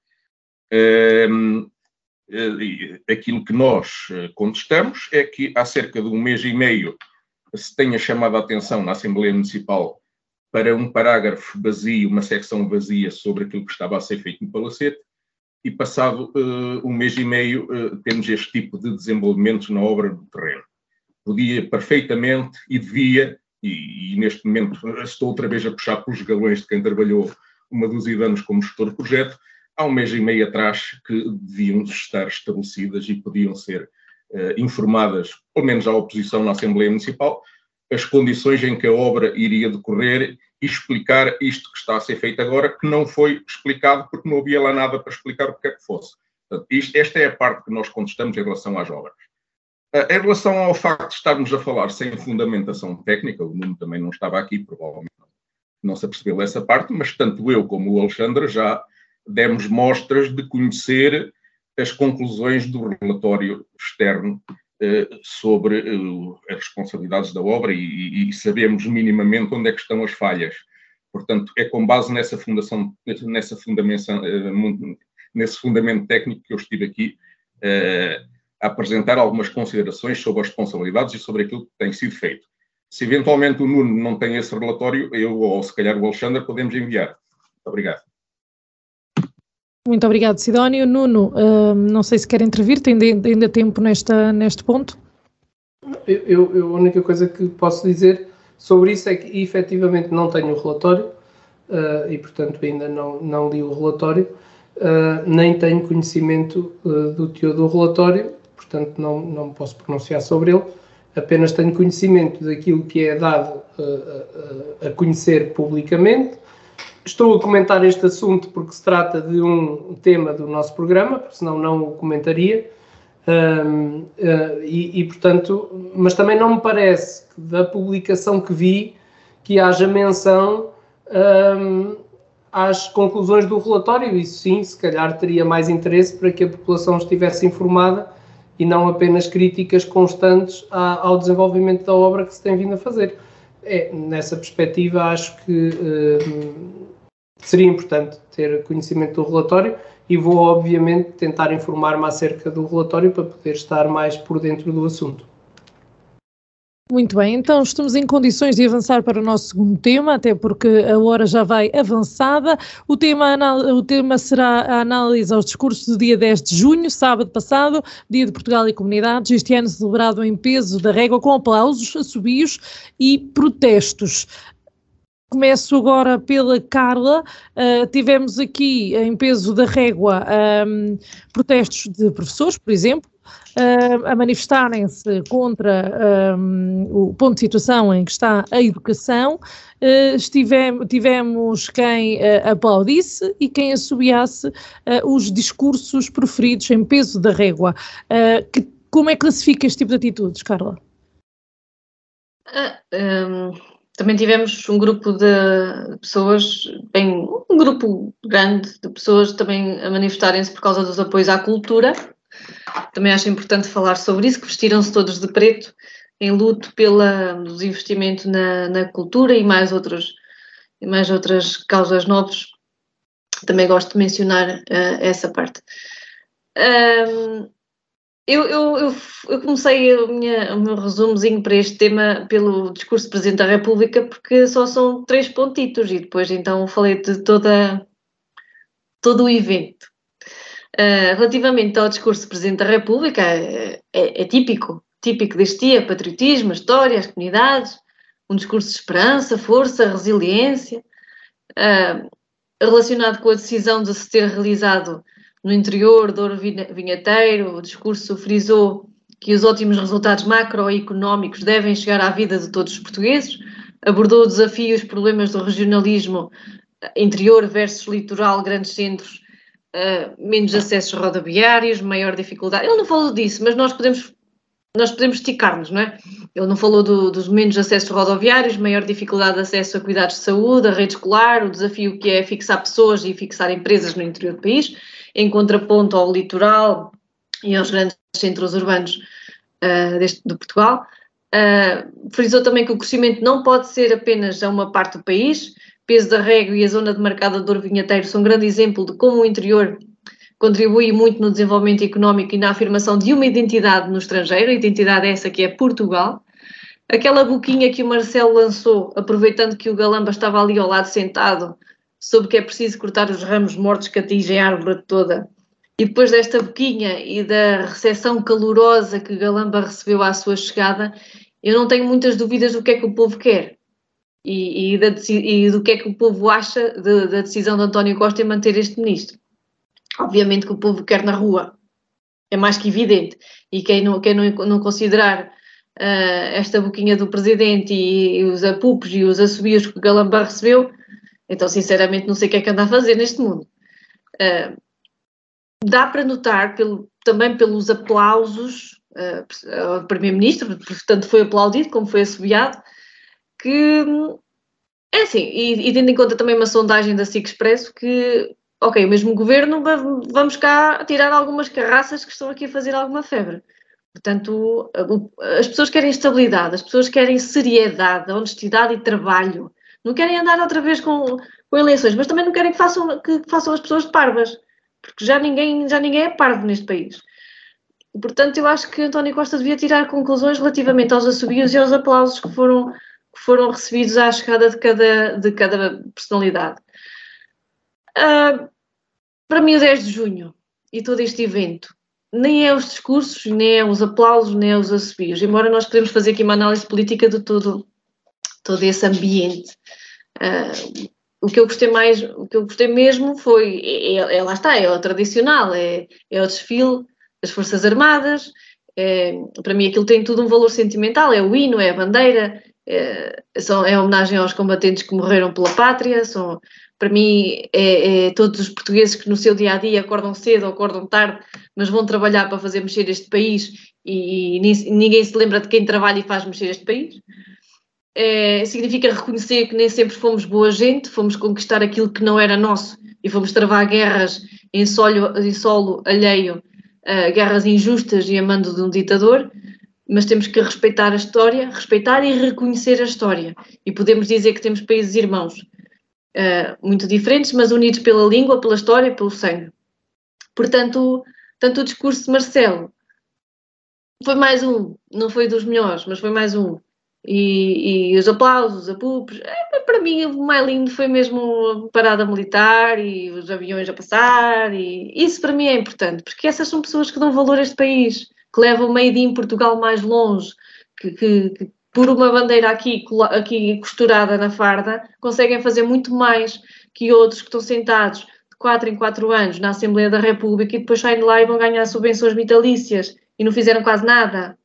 Uh, uh, aquilo que nós contestamos é que há cerca de um mês e meio se tenha chamado a atenção na Assembleia Municipal para um parágrafo vazio, uma secção vazia sobre aquilo que estava a ser feito no Palacete, e passado uh, um mês e meio uh, temos este tipo de desenvolvimentos na obra do terreno. Podia perfeitamente e devia, e, e, neste momento estou outra vez a puxar pelos galões de quem trabalhou uma dúzia de anos como gestor de projeto, há um mês e meio atrás que deviam estar estabelecidas e podiam ser uh, informadas, pelo menos à oposição na Assembleia Municipal, as condições em que a obra iria decorrer explicar isto que está a ser feito agora, que não foi explicado porque não havia lá nada para explicar o que é que fosse. Portanto, isto, esta é a parte que nós contestamos em relação às obras. Uh, em relação ao facto de estarmos a falar sem fundamentação técnica, o Nuno também não estava aqui, provavelmente não se apercebeu essa parte, mas tanto eu como o Alexandre já demos mostras de conhecer as conclusões do relatório externo sobre as responsabilidades da obra e, e, sabemos minimamente onde é que estão as falhas. Portanto, é com base nessa fundação, nessa fundamentação, nesse fundamento técnico que eu estive aqui a apresentar algumas considerações sobre as responsabilidades e sobre aquilo que tem sido feito. Se eventualmente o Nuno não tem esse relatório, eu ou se calhar o Alexandre podemos enviar. Muito obrigado. Muito obrigado, Sidónio. Nuno, uh, não sei se quer intervir, tem ainda tempo nesta, neste ponto? Eu, eu, a única coisa que posso dizer sobre isso é que efetivamente não tenho o relatório uh, e, portanto, ainda não, não li o relatório, uh, nem tenho conhecimento do teor do relatório, portanto, não, não posso pronunciar sobre ele, apenas tenho conhecimento daquilo que é dado a conhecer publicamente Estou a comentar este assunto porque se trata de um tema do nosso programa, senão não o comentaria. Um, uh, e, e, portanto, mas também não me parece que da publicação que vi que haja menção um, às conclusões do relatório. Isso sim, se calhar teria mais interesse para que a população estivesse informada e não apenas críticas constantes à, ao desenvolvimento da obra que se tem vindo a fazer. É, nessa perspectiva, acho que seria importante ter conhecimento do relatório e vou, obviamente, tentar informar-me acerca do relatório para poder estar mais por dentro do assunto. Muito bem, então estamos em condições de avançar para o nosso segundo tema, até porque a hora já vai avançada. O tema, o tema será a análise aos discursos do dia 10 de junho, sábado passado, Dia de Portugal e Comunidades, este ano celebrado em peso da régua com aplausos, assobios e protestos. Começo agora pela Carla. Uh, tivemos aqui, em peso da régua, um, protestos de professores, por exemplo, uh, a manifestarem-se contra um, o ponto de situação em que está a educação. Uh, estivemos, tivemos quem aplaudisse e quem assobiasse os discursos proferidos em peso da régua. Que, como é que classifica este tipo de atitudes, Carla? Um também tivemos um grupo de pessoas, bem, um grupo grande de pessoas também a manifestarem-se por causa dos apoios à cultura. Também acho importante falar sobre isso, que vestiram-se todos de preto em luto pela dos investimentos na, na cultura e mais outros e mais outras causas nobres. Também gosto de mencionar uh, essa parte. Um, eu, eu, eu, eu, comecei minha, o meu resumozinho para este tema pelo discurso do Presidente da República, porque só são três pontitos e depois então falei de toda, todo o evento. Uh, relativamente ao discurso do Presidente da República, é, é, é, típico, típico deste dia, patriotismo, história, as comunidades, um discurso de esperança, força, resiliência, uh, relacionado com a decisão de se ter realizado no interior do Ouro Vinheteiro, o discurso frisou que os ótimos resultados macroeconómicos devem chegar à vida de todos os portugueses, abordou o desafio e os problemas do regionalismo interior versus litoral, grandes centros, uh, menos acessos rodoviários, maior dificuldade. Ele não falou disso, mas nós podemos nós podemos esticar-nos, não é? Ele não falou do, dos menos acessos rodoviários, maior dificuldade de acesso a cuidados de saúde, a rede escolar, o desafio que é fixar pessoas e fixar empresas no interior do país em contraponto ao litoral e aos grandes centros urbanos uh, deste, de Portugal. Uh, frisou também que o crescimento não pode ser apenas a uma parte do país. Peso da Régua e a zona demarcada do Vinheteiro são um grande exemplo de como o interior contribui muito no desenvolvimento económico e na afirmação de uma identidade no estrangeiro, a identidade essa que é Portugal. Aquela boquinha que o Marcelo lançou, aproveitando que o Galamba estava ali ao lado sentado, sobre que é preciso cortar os ramos mortos que atingem a árvore toda. E depois desta boquinha e da recepção calorosa que Galamba recebeu à sua chegada, eu não tenho muitas dúvidas do que é que o povo quer e, e, da, e do que é que o povo acha de, da decisão de António Costa em manter este ministro. Obviamente que o povo quer na rua, é mais que evidente. E quem não, quem não, não considerar uh, esta boquinha do presidente e, e os apupos e os assobios que Galamba recebeu, então, sinceramente, não sei o que é que anda a fazer neste mundo. Uh, dá para notar, pelo, também pelos aplausos uh, ao Primeiro-Ministro, portanto foi aplaudido, como foi assobiado, que é assim, e, e, tendo em conta também uma sondagem da SIC Expresso, que, ok, o mesmo governo, vamos cá tirar algumas carraças que estão aqui a fazer alguma febre. Portanto, as pessoas querem estabilidade, as pessoas querem seriedade, honestidade e trabalho. Não querem andar outra vez com, com eleições, mas também não querem que façam, que façam as pessoas de parvas, porque já ninguém, já ninguém é parvo neste país. Portanto, eu acho que António Costa devia tirar conclusões relativamente aos assobios e aos aplausos que foram, que foram recebidos à chegada de cada, de cada personalidade. Uh, para mim, o 10 de junho e todo este evento nem é os discursos, nem é os aplausos, nem é os assobios, embora nós podemos fazer aqui uma análise política de todo, todo esse ambiente. Uh, o que eu gostei mais, o que eu gostei mesmo foi, é, é, é lá está, é o tradicional, é, é o desfile das Forças Armadas, é, para mim aquilo tem tudo um valor sentimental, é o hino, é a bandeira, é, são, é homenagem aos combatentes que morreram pela pátria, são, para mim é, é, todos os portugueses que no seu dia a dia acordam cedo ou acordam tarde, mas vão trabalhar para fazer mexer este país e, e ninguém se lembra de quem trabalha e faz mexer este país. É, significa reconhecer que nem sempre fomos boa gente, fomos conquistar aquilo que não era nosso e fomos travar guerras em solo, em solo alheio, uh, guerras injustas e amando de um ditador, mas temos que respeitar a história, respeitar e reconhecer a história. E podemos dizer que temos países irmãos uh, muito diferentes, mas unidos pela língua, pela história e pelo sangue. Portanto, tanto o discurso de Marcelo foi mais um, não foi dos melhores, mas foi mais um. E, e os aplausos, os apupos, é, para mim o mais lindo foi mesmo a parada militar e os aviões a passar, e isso para mim é importante, porque essas são pessoas que dão valor a este país, que levam o Made in Portugal mais longe, que, que, que por uma bandeira aqui, aqui costurada na farda, conseguem fazer muito mais que outros que estão sentados de 4 em 4 anos na Assembleia da República e depois saem de lá e vão ganhar subvenções vitalícias e não fizeram quase nada.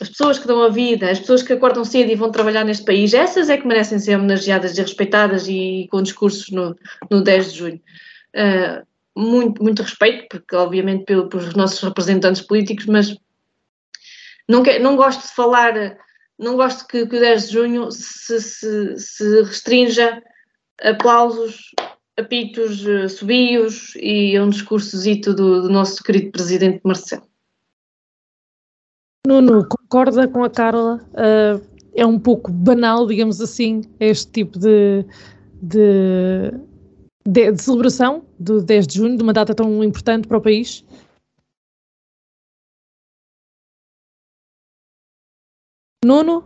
As pessoas que dão a vida, as pessoas que acordam cedo e vão trabalhar neste país, essas é que merecem ser homenageadas e respeitadas e com discursos no, no 10 de junho. Uh, muito, muito respeito, porque obviamente pelos nossos representantes políticos, mas não, quer, não gosto de falar não gosto que, que o 10 de junho se, se, se restrinja a aplausos, apitos, eh, subios e a um discursozito do, do nosso querido presidente Marcelo. Nuno, concorda com a Carla? Uh, é um pouco banal, digamos assim, este tipo de, de, de, de celebração do 10 de junho, de uma data tão importante para o país? Nuno?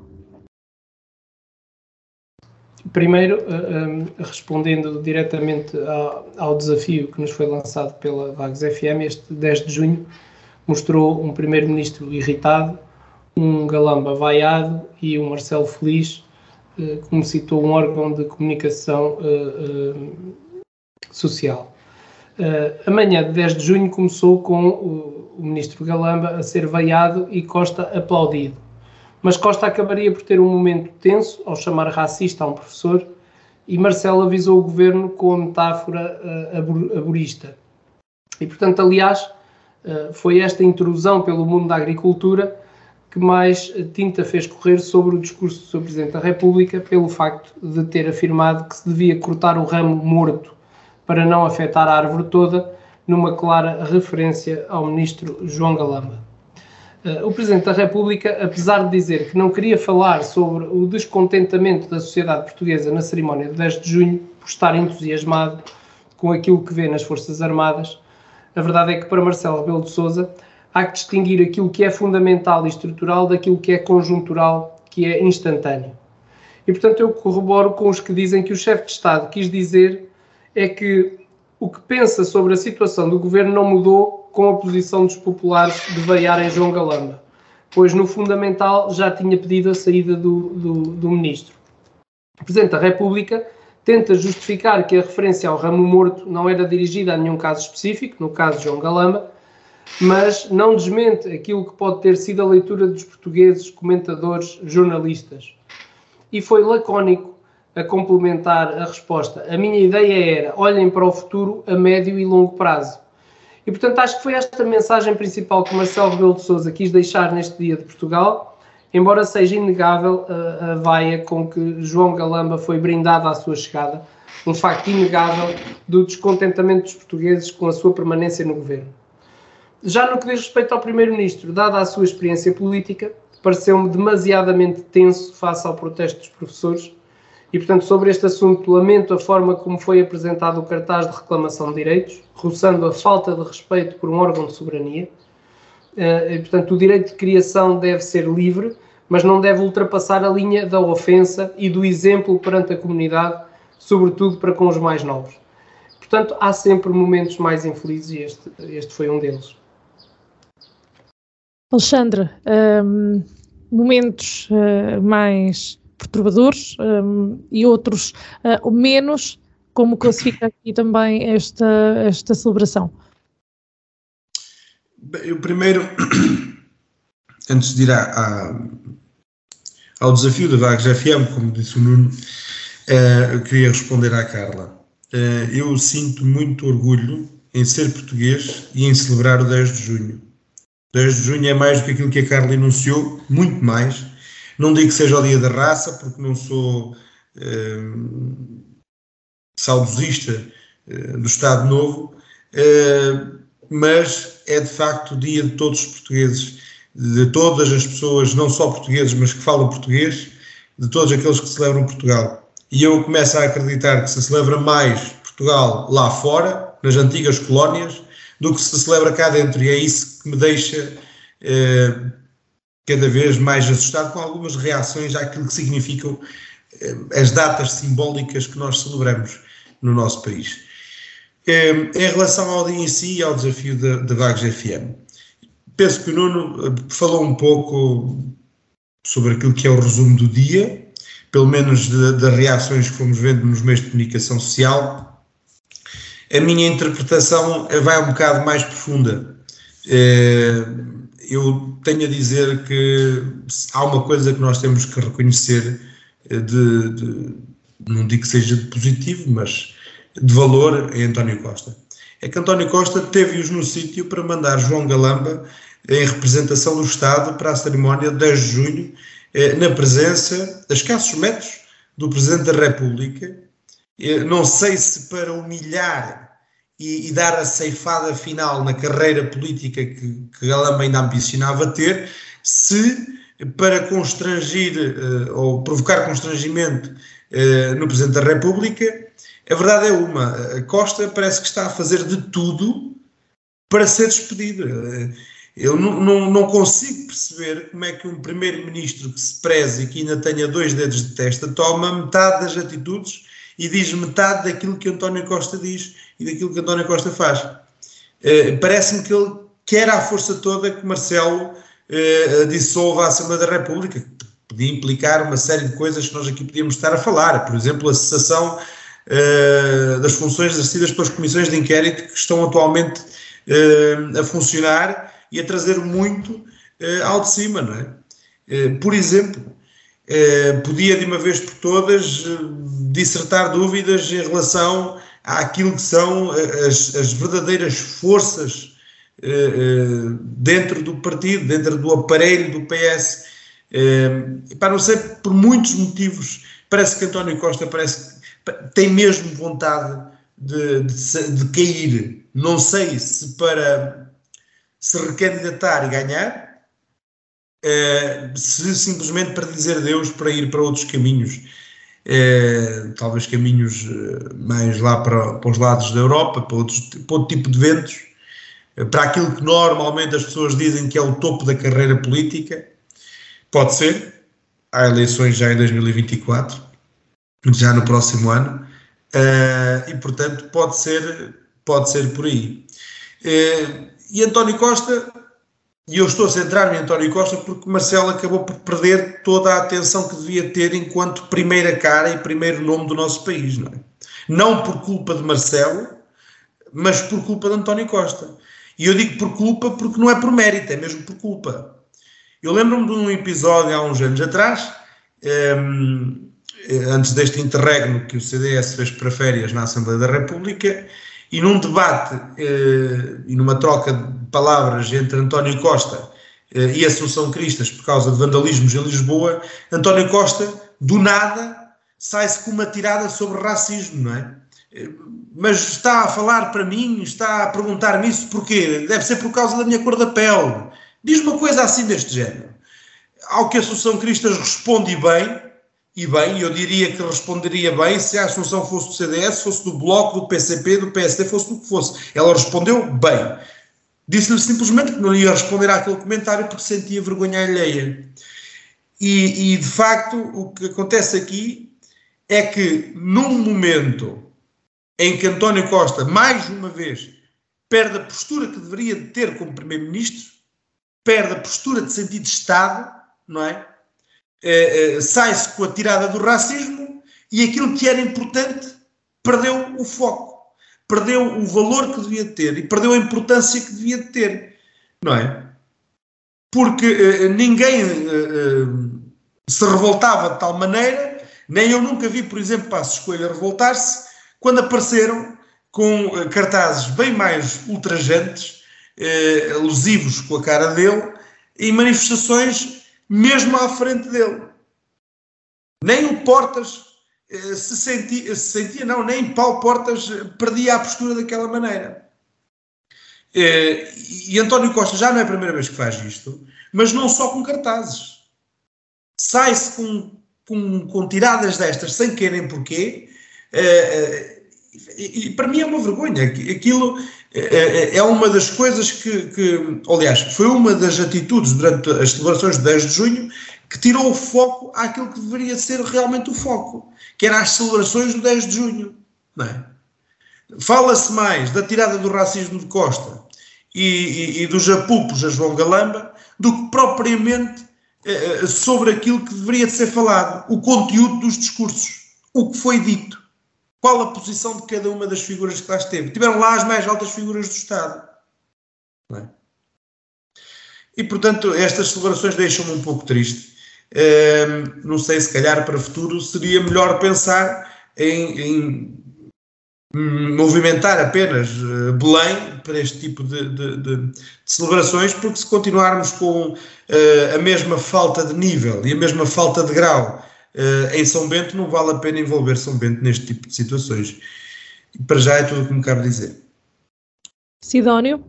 Primeiro, uh, respondendo diretamente ao, desafio que nos foi lançado pela Vagos FM, este 10 de junho mostrou um primeiro-ministro irritado, um Galamba vaiado e um Marcelo Feliz, uh, como citou um órgão de comunicação uh, social. amanhã de 10 de junho começou com o, ministro Galamba a ser vaiado e Costa aplaudido mas Costa acabaria por ter um momento tenso ao chamar racista a um professor e Marcelo avisou o governo com a metáfora uh, aborista. E, portanto, aliás, foi esta intrusão pelo mundo da agricultura que mais tinta fez correr sobre o discurso do Sr. Presidente da República, pelo facto de ter afirmado que se devia cortar o ramo morto para não afetar a árvore toda, numa clara referência ao ministro João Galamba. Uh, o Presidente da República, apesar de dizer que não queria falar sobre o descontentamento da sociedade portuguesa na cerimónia de 10 de junho, por estar entusiasmado com aquilo que vê nas Forças Armadas, a verdade é que para Marcelo Rebelo de Sousa há que distinguir aquilo que é fundamental e estrutural daquilo que é conjuntural, que é instantâneo. E portanto eu corroboro com os que dizem que o chefe de Estado quis dizer é que o que pensa sobre a situação do governo não mudou com a posição dos populares de veiar em João Galamba, pois no fundamental já tinha pedido a saída do, do, do ministro. O Presidente da República tenta justificar que a referência ao ramo morto não era dirigida a nenhum caso específico, no caso de João Galamba, mas não desmente aquilo que pode ter sido a leitura dos portugueses, comentadores, jornalistas. E foi lacónico a complementar a resposta. A minha ideia era: olhem para o futuro a médio e longo prazo. E, portanto, acho que foi esta mensagem principal que Marcelo Rebelo de Sousa quis deixar neste dia de Portugal, embora seja inegável a, a vaia com que João Galamba foi brindado à sua chegada, um facto inegável do descontentamento dos portugueses com a sua permanência no governo. já no que diz respeito ao Primeiro-Ministro, dada a sua experiência política, pareceu-me demasiadamente tenso face ao protesto dos professores e, portanto, sobre este assunto, lamento a forma como foi apresentado o cartaz de reclamação de direitos, roçando a falta de respeito por um órgão de soberania. Eh, e, portanto, o direito de criação deve ser livre, mas não deve ultrapassar a linha da ofensa e do exemplo perante a comunidade, sobretudo para com os mais novos. Portanto, há sempre momentos mais infelizes e este, este foi um deles. Alexandre, um, momentos uh, mais perturbadores um, e outros uh, menos, como classifica aqui também esta, esta celebração? Bem, o primeiro, antes de ir à, à, ao desafio da Vagos FM, como disse o Nuno, uh, eu queria responder à Carla. Uh, eu sinto muito orgulho em ser português e em celebrar o 10 de junho 10 de junho é mais do que aquilo que a Carla enunciou, muito mais. Não digo que seja o dia da raça, porque não sou eh, saudosista do Estado Novo, mas é de facto o dia de todos os portugueses, de todas as pessoas, não só portugueses, mas que falam português, de todos aqueles que celebram Portugal. E eu começo a acreditar que se celebra mais Portugal lá fora, nas antigas colónias, do que se celebra cá dentro. E é isso que me deixa eh, cada vez mais assustado com algumas reações àquilo que significam eh, as datas simbólicas que nós celebramos no nosso país. Em relação ao dia em si e ao desafio da, da Vagos FM, penso que o Nuno eh, falou um pouco sobre aquilo que é o resumo do dia, pelo menos das reações que fomos vendo nos meios de comunicação social, a minha interpretação vai um bocado mais profunda. Eh, eu tenho a dizer que há uma coisa que nós temos que reconhecer eh, de, de não digo que seja de positivo, mas de valor em António Costa. É que António Costa teve-os no sítio para mandar João Galamba em representação do Estado para a cerimónia de 10 de junho, eh, na presença, a escassos metros, do Presidente da República, não sei se para humilhar e, e, dar a ceifada final na carreira política que, que Galamba ainda ambicionava ter, se para constrangir uh, ou provocar constrangimento uh, no Presidente da República, a verdade é uma, a Costa parece que está a fazer de tudo para ser despedido. Eu não, não, não, consigo perceber como é que um primeiro-ministro que se preze e que ainda tenha dois dedos de testa toma metade das atitudes e diz metade daquilo que António Costa diz e daquilo que António Costa faz. Uh, Parece-me que ele quer à força toda que Marcelo uh, dissolva a Assembleia da República, que podia implicar uma série de coisas que nós aqui podíamos estar a falar, por exemplo, a cessação das funções exercidas pelas comissões de inquérito que estão atualmente a funcionar e a trazer muito ao de cima, não é? por exemplo, podia de uma vez por todas dissertar dúvidas em relação àquilo que são eh, as, as verdadeiras forças dentro do partido, dentro do aparelho do PS. Para não sei, por muitos motivos, parece que António Costa parece tem mesmo vontade de, de, de cair. Não sei se para se recandidatar e ganhar, se simplesmente para dizer adeus para ir para outros caminhos é, talvez caminhos eh, mais lá para, para, os lados da Europa, para, outros, para outro tipo de ventos, para aquilo que normalmente as pessoas dizem que é o topo da carreira política. Pode ser, há eleições já em 2024, já no próximo ano, e portanto pode ser, pode ser por aí. E António Costa e eu estou a centrar-me em António Costa porque Marcelo acabou por perder toda a atenção que devia ter enquanto primeira cara e primeiro nome do nosso país, não é? Não por culpa de Marcelo, mas por culpa de António Costa. E eu digo por culpa porque não é por mérito, é mesmo por culpa. Eu lembro-me de um episódio há uns anos atrás, um, ehm, antes deste interregno que o CDS fez para férias na Assembleia da República, e num debate uh, e numa troca de palavras entre António Costa uh, e Assunção Cristas por causa de vandalismos em Lisboa, António Costa, do nada, sai-se com uma tirada sobre racismo, não é? Uh, mas está a falar para mim, está a perguntar-me isso porquê? Deve ser por causa da minha cor da pele. Diz uma coisa assim deste género. Ao que a Associação Cristas responde bem, e bem, eu diria que responderia bem se a Assunção fosse do CDS, fosse do Bloco, do PCP, do PSD, fosse do que fosse. Ela respondeu bem. Disse-lhe simplesmente que não ia responder àquele comentário porque sentia vergonha alheia. E, e, de facto, o que acontece aqui é que, num momento em que António Costa, mais uma vez, perde a postura que deveria ter como Primeiro-Ministro, perde a postura de sentido de Estado, não é? É, é sai-se com a tirada do racismo e aquilo que era importante perdeu o foco, perdeu o valor que devia ter e perdeu a importância que devia ter, não é? Porque uh, ninguém uh, se revoltava de tal maneira, nem eu nunca vi, por exemplo, Passos Escolha revoltar-se quando apareceram com cartazes bem mais ultrajantes, lesivos com a cara dele, em manifestações mesmo à frente dele. Nem o Portas eh, se sentia, se sentia, não, nem Paulo Portas eh, perdia a postura daquela maneira. Eh, e António Costa já não é a primeira vez que faz isto, mas não só com cartazes. Sai-se com, com, com, tiradas destas sem querem porquê, e para mim é uma vergonha. Aquilo é uma das coisas que, que, aliás, foi uma das atitudes durante as celebrações de 10 de junho que tirou o foco àquilo que deveria ser realmente o foco, que era as celebrações do 10 de junho. É? Fala-se mais da tirada do racismo de Costa e, e, e dos apupos a João Galamba do que propriamente eh, sobre aquilo que deveria de ser falado, o conteúdo dos discursos, o que foi dito. Qual a posição de cada uma das figuras que lá esteve? Tiveram lá as mais altas figuras do Estado. É? E, portanto, estas celebrações deixam-me um pouco triste. Um, não sei, se calhar para o futuro seria melhor pensar em, em movimentar apenas uh, Belém para este tipo de, de, de, de, celebrações, porque se continuarmos com uh, a mesma falta de nível e a mesma falta de grau uh, em São Bento, não vale a pena envolver São Bento neste tipo de situações. Para já é tudo o que me cabe dizer. Sidónio?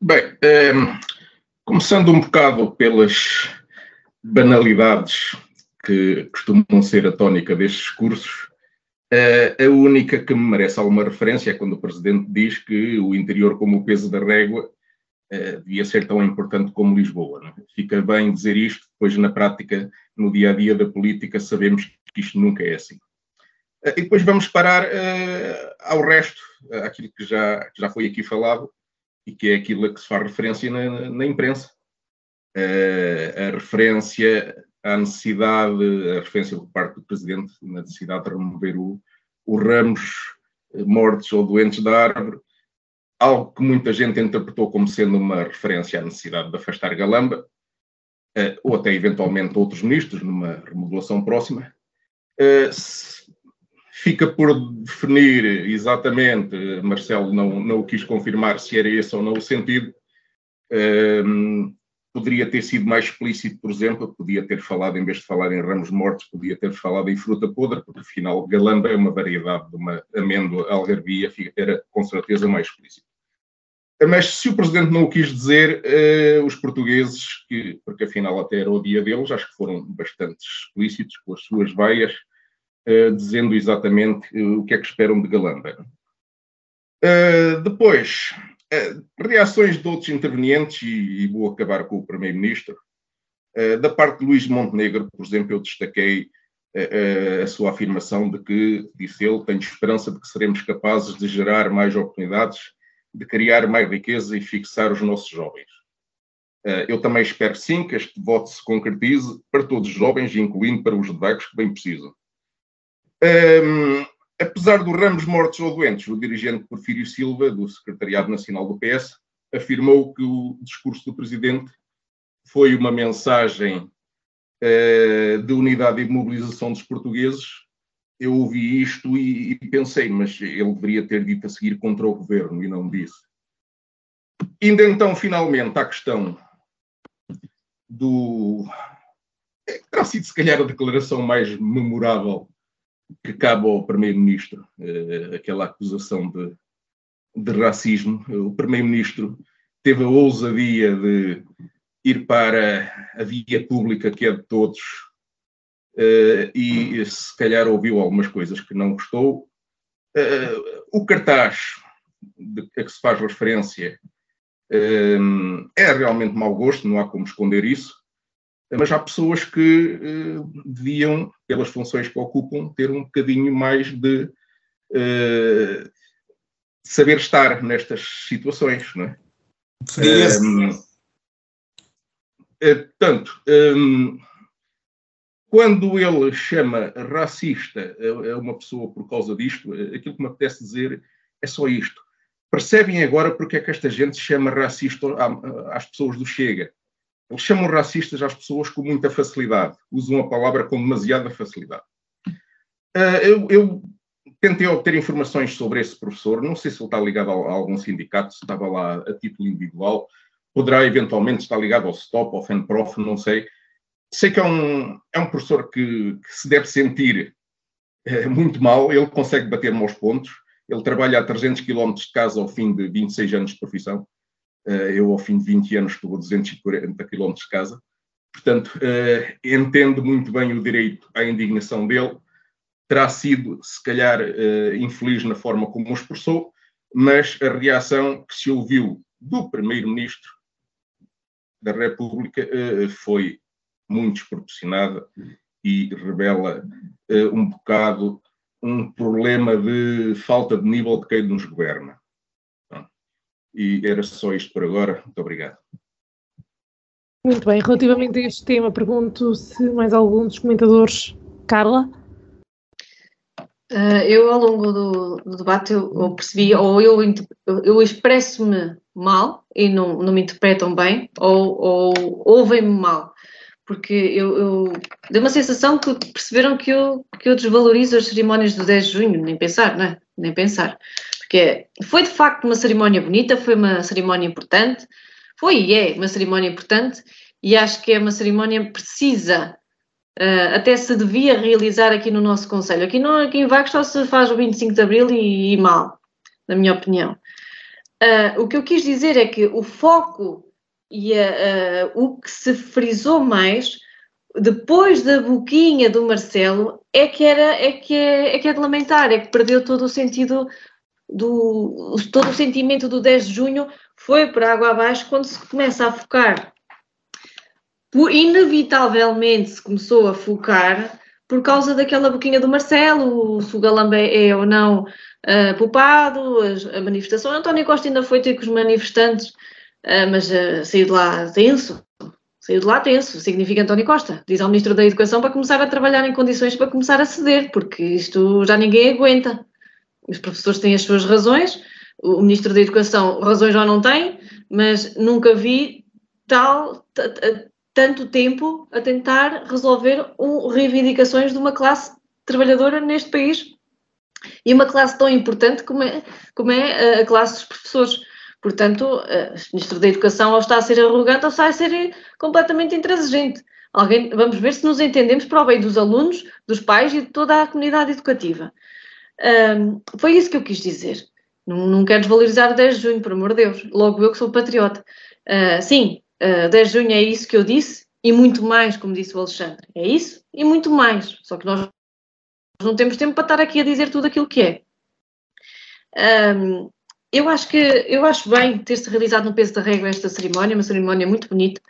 Bem, eh, começando um bocado pelas banalidades que costumam ser a tónica destes discursos, eh, a única que me merece alguma referência é quando o Presidente diz que o interior, como o peso da régua, uh, devia ser tão importante como Lisboa. É? Fica bem dizer isto, depois na prática, no dia a dia da política, sabemos que isto nunca é assim. Uh, e depois vamos parar uh, ao resto, aquilo que já, que já foi aqui falado e que é aquilo a que se faz referência na, na imprensa. a referência à necessidade, a referência por parte do Presidente na necessidade de remover o, os ramos mortos ou doentes da árvore, algo que muita gente interpretou como sendo uma referência à necessidade de afastar Galamba, uh, ou até eventualmente outros ministros, numa remodelação próxima. Uh, fica por definir exatamente, Marcelo não, não quis confirmar se era esse ou não o sentido. Uh, poderia ter sido mais explícito, por exemplo, podia ter falado, em vez de falar em ramos mortos, podia ter falado em fruta podre, porque afinal galamba é uma variedade de uma amêndoa algarvia, era com certeza mais explícito. Mas se o Presidente não o quis dizer, uh, os portugueses, que, porque afinal até era o dia deles, acho que foram bastante explícitos com as suas veias, uh, dizendo exatamente uh, o que é que esperam de Galamba. depois, reações de outros intervenientes, e, e, vou acabar com o Primeiro-Ministro. da parte de Luís Montenegro, por exemplo, eu destaquei a sua afirmação de que, disse ele, tenho esperança de que seremos capazes de gerar mais oportunidades de criar mais riqueza e fixar os nossos jovens. Eh, eu também espero sim que este voto se concretize para todos os jovens, incluindo para os de vagos que bem precisam. Um, ehm, apesar dos ramos mortos ou doentes, o dirigente Porfírio Silva, do Secretariado Nacional do PS, afirmou que o discurso do Presidente foi uma mensagem uh, de unidade e mobilização dos portugueses eu ouvi isto e, e, pensei, mas ele deveria ter dito a seguir contra o governo e não disse. Indo então finalmente à questão do, terá sido, se calhar, a declaração mais memorável que cabe ao Primeiro-Ministro, aquela acusação de, de racismo. O Primeiro-Ministro teve a ousadia de ir para a via pública que é de todos e, se calhar, ouviu algumas coisas que não gostou. O cartaz a que se faz referência é realmente mau gosto, não há como esconder isso, mas há pessoas que deviam, pelas funções que ocupam, ter um bocadinho mais de saber estar nestas situações, não é? Um, eh, portanto, um, quando ele chama racista a uma pessoa por causa disto, aquilo que me apetece dizer é só isto. Percebem agora porque é que esta gente chama racista às pessoas do Chega eles chamam racistas às pessoas com muita facilidade, usam a palavra com demasiada facilidade. Uh, eu, eu, tentei obter informações sobre esse professor, não sei se ele está ligado a, a, algum sindicato, se estava lá a título individual, poderá eventualmente estar ligado ao STOP, ao FENPROF, não sei. Sei que é um, é um professor que, que se deve sentir uh, muito mal, ele consegue bater maus pontos, ele trabalha a 300 km de casa ao fim de 26 anos de profissão, eh, eu, ao fim de 20 anos, estou a 240 km de casa. Portanto, eh, entendo muito bem o direito à indignação dele. Terá sido, se calhar, eh, infeliz na forma como o expressou, mas a reação que se ouviu do Primeiro-Ministro da República foi muito desproporcionada e revela um bocado um problema de falta de nível de quem nos governa. E era só isto por agora. Muito obrigado. Muito bem. Relativamente a este tema, pergunto se mais algum dos comentadores. Carla? Uh, eu, ao longo do, do debate, eu, eu, percebi, ou eu, eu expresso-me mal e não, não me interpretam bem, ou, ou ouvem-me mal. Porque eu, eu deu uma sensação que perceberam que eu, que eu desvalorizo as cerimónias do 10 de junho, nem pensar, não é? Nem pensar. Porque foi de facto uma cerimónia bonita, foi uma cerimónia importante, foi e é uma cerimónia importante, e acho que é uma cerimónia precisa, uh, até se devia realizar aqui no nosso Conselho. Aqui, no, aqui em Vagos só se faz o 25 de Abril e, e mal, na minha opinião. Uh, o que eu quis dizer é que o foco e uh, o que se frisou mais depois da boquinha do Marcelo é que era é que é, é que é de lamentar, é que perdeu todo o sentido do todo o sentimento do 10 de junho foi para água abaixo quando se começa a focar. Inevitavelmente se começou a focar por causa daquela boquinha do Marcelo, se o Galamba é, é ou não uh, poupado, a, a, manifestação. António Costa ainda foi ter com os manifestantes, uh, mas uh, saiu de lá tenso. Saiu de lá tenso, significa António Costa. Diz ao Ministro da Educação para começar a trabalhar em condições para começar a ceder, porque isto já ninguém aguenta os professores têm as suas razões, o Ministro da Educação razões já não tem, mas nunca vi tal tanto tempo a tentar resolver um, reivindicações de uma classe trabalhadora neste país e uma classe tão importante como é, como é a classe dos professores. Portanto, o Ministro da Educação ou está a ser arrogante ou está a ser completamente intransigente. Alguém, vamos ver se nos entendemos para o bem dos alunos, dos pais e de toda a comunidade educativa. Um, foi isso que eu quis dizer. Não, não quero desvalorizar o 10 de junho, por amor de Deus. Logo eu que sou patriota. Uh, sim, uh, 10 de junho é isso que eu disse e muito mais, como disse o Alexandre. É isso e muito mais. Só que nós não temos tempo para estar aqui a dizer tudo aquilo que é. Um, eu acho que eu acho bem ter-se realizado no peso da regra esta cerimónia, uma cerimónia muito bonita.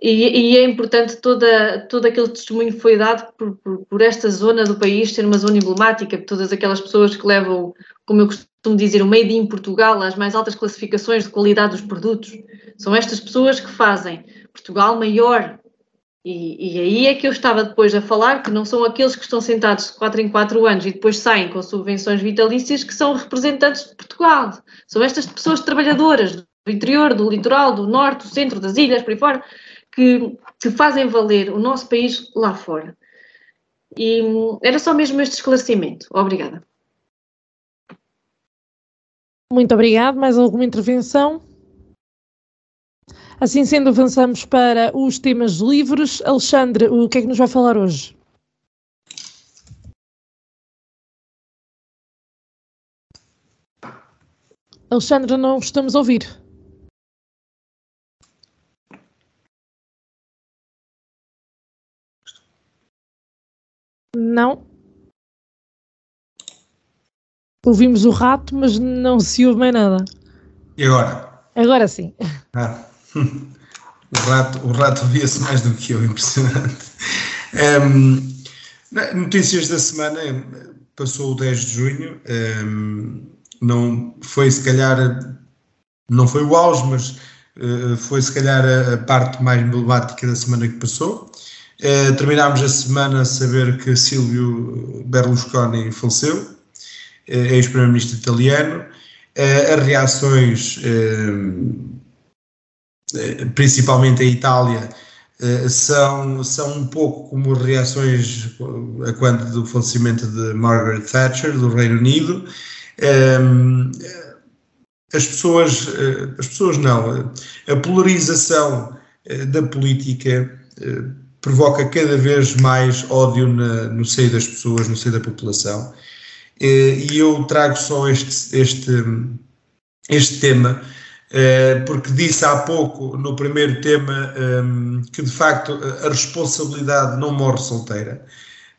E, e, é importante toda, todo aquele testemunho que foi dado por, por, por, esta zona do país ser uma zona emblemática, por todas aquelas pessoas que levam, como eu costumo dizer, o Made in Portugal às mais altas classificações de qualidade dos produtos. São estas pessoas que fazem Portugal maior. E, e aí é que eu estava depois a falar que não são aqueles que estão sentados de 4 em 4 anos e depois saem com subvenções vitalícias que são representantes de Portugal. São estas pessoas trabalhadoras do interior, do litoral, do norte, do centro, das ilhas, por aí fora que, que fazem valer o nosso país lá fora. E hum, era só mesmo este esclarecimento. Obrigada. Muito obrigado. Mais alguma intervenção? Assim sendo, avançamos para os temas livres. Alexandre, o que é que nos vai falar hoje? Alexandre, não estamos a ouvir. Não. Ouvimos o rato, mas não se ouve mais nada. E agora? Agora sim. Ah, o rato, o rato via-se mais do que eu, impressionante. Um, notícias da semana, passou o 10 de junho, um, não foi se calhar, não foi o auge, mas uh, foi se calhar a, a, parte mais emblemática da semana que passou. Uh, terminámos a semana a saber que Silvio Berlusconi faleceu, uh, ex-primeiro-ministro italiano. as reações eh, principalmente a Itália, eh, são, são um pouco como reações a quanto do falecimento de Margaret Thatcher, do Reino Unido. Ehm, as pessoas, eh, as pessoas não, a polarização da política provoca cada vez mais ódio no seio das pessoas, no seio da população. E eu trago só este, este, este tema eh, porque disse há pouco, no primeiro tema, ehm, que de facto a responsabilidade não morre solteira,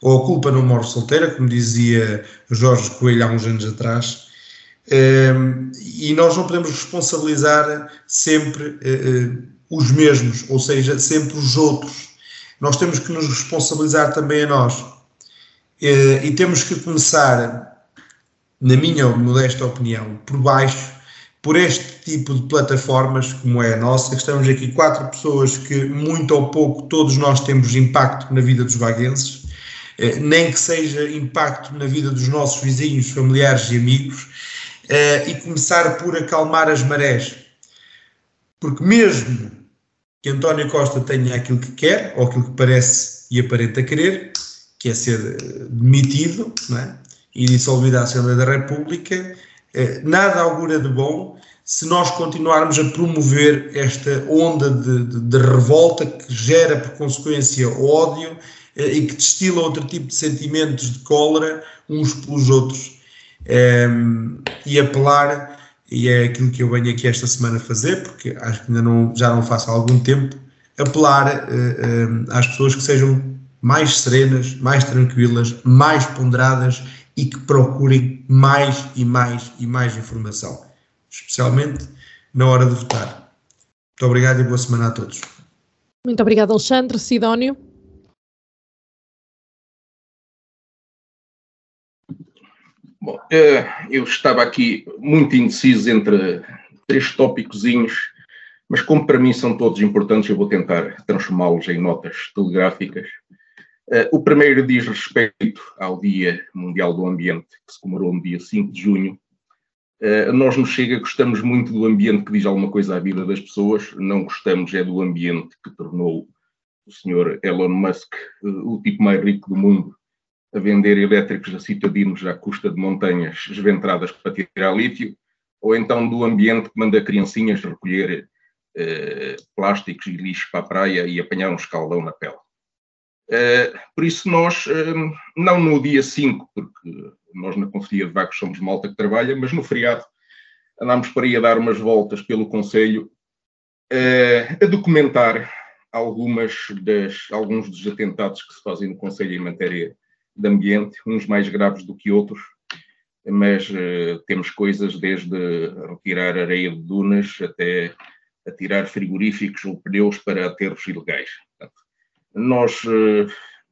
ou a culpa não morre solteira, como dizia Jorge Coelho há uns anos atrás, ehm, e nós não podemos responsabilizar sempre eh, eh, os mesmos, ou seja, sempre os outros. Nós temos que nos responsabilizar também a nós. E temos que começar, na minha modesta opinião, por baixo por este tipo de plataformas como é a nossa, estamos aqui quatro pessoas que, muito ou pouco, todos nós temos impacto na vida dos vaguenses, eh, nem que seja impacto na vida dos nossos vizinhos, familiares e amigos, eh, e começar por acalmar as marés. Porque mesmo que António Costa tenha aquilo que quer, ou aquilo que parece e aparenta querer, que é ser demitido é? e dissolvido a Assembleia da República, nada augura de bom se nós continuarmos a promover esta onda de, de, de revolta que gera por consequência ódio eh, e que destila outro tipo de sentimentos de cólera uns pelos outros. Um, ehm, e apelar, e é aquilo que eu venho aqui esta semana fazer, porque acho que ainda não, já não faço há algum tempo, apelar uh, às pessoas que sejam mais serenas, mais tranquilas, mais ponderadas e que procurem mais e mais e mais informação, especialmente na hora de votar. Muito obrigado e boa semana a todos. Muito obrigado, Alexandre. Sidónio. Bom, eh, eu estava aqui muito indeciso entre três tópicozinhos, mas como para mim são todos importantes, eu vou tentar transformá-los em notas telegráficas o primeiro diz respeito ao Dia Mundial do Ambiente, que se comemorou no dia 5 de junho. Uh, nós nos chega, gostamos muito do ambiente que diz alguma coisa à vida das pessoas, não gostamos é do ambiente que tornou o senhor Elon Musk uh, o tipo mais rico do mundo a vender elétricos a citadinos à custa de montanhas esventradas para tirar lítio, ou então do ambiente que manda criancinhas recolher plásticos e lixo para a praia e apanhar um escaldão na pele. Uh, por isso nós, uh, não no dia 5, porque nós na Conselhia de Vagos somos malta que trabalha, mas no feriado andámos para ir a dar umas voltas pelo Conselho uh, a documentar algumas das, alguns dos atentados que se fazem no Conselho em matéria de ambiente, uns mais graves do que outros, mas temos coisas desde retirar areia de dunas até a tirar frigoríficos ou pneus para aterros ilegais. Nós eh,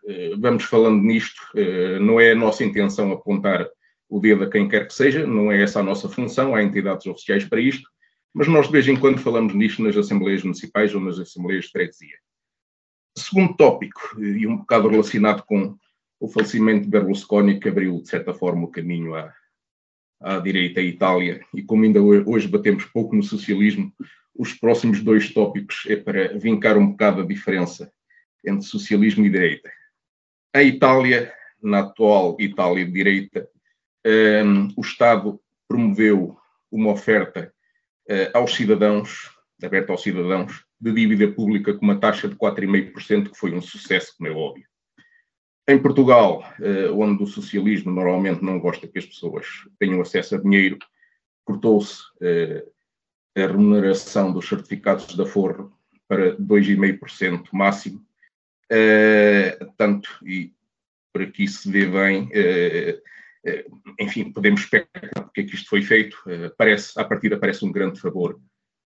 eh, vamos falando nisto, eh, não é a nossa intenção apontar o dedo a quem quer que seja, não é essa a nossa função, há entidades oficiais para isto, mas nós de vez em quando falamos nisto nas Assembleias Municipais ou nas Assembleias de Freguesia. Segundo tópico, e um bocado relacionado com o falecimento de Berlusconi, que abriu, de certa forma, o caminho à, à direita à Itália, e como ainda hoje batemos pouco no socialismo, os próximos dois tópicos é para vincar um bocado a diferença entre socialismo e direita. A Itália, na atual Itália de direita, um, o Estado promoveu uma oferta uh, aos cidadãos, aberta aos cidadãos, de dívida pública com uma taxa de 4,5%, que foi um sucesso, como é óbvio. Em Portugal, eh, onde o socialismo normalmente não gosta que as pessoas tenham acesso a dinheiro, cortou-se eh, a remuneração dos certificados da Forro para 2,5% máximo. Eh, tanto, e por aqui se vê bem, enfim, podemos especular porque é que isto foi feito. Parece, à partida parece um grande favor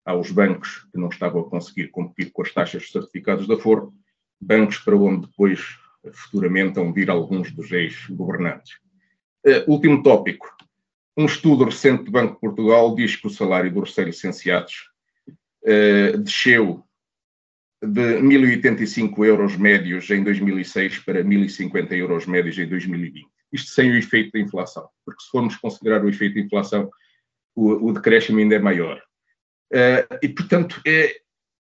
aos bancos que não estavam a conseguir competir com as taxas de certificados da Forro, bancos para onde depois futuramente vão vir alguns dos ex-governantes. Uh, último tópico. Um estudo recente do Banco de Portugal diz que o salário dos recém-licenciados uh, desceu de 1.085 euros médios em 2006 para 1.050 euros médios em 2020. Isto sem o efeito da inflação, porque se formos considerar o efeito da inflação, o, o decréscimo ainda é maior. Uh, e, portanto, é,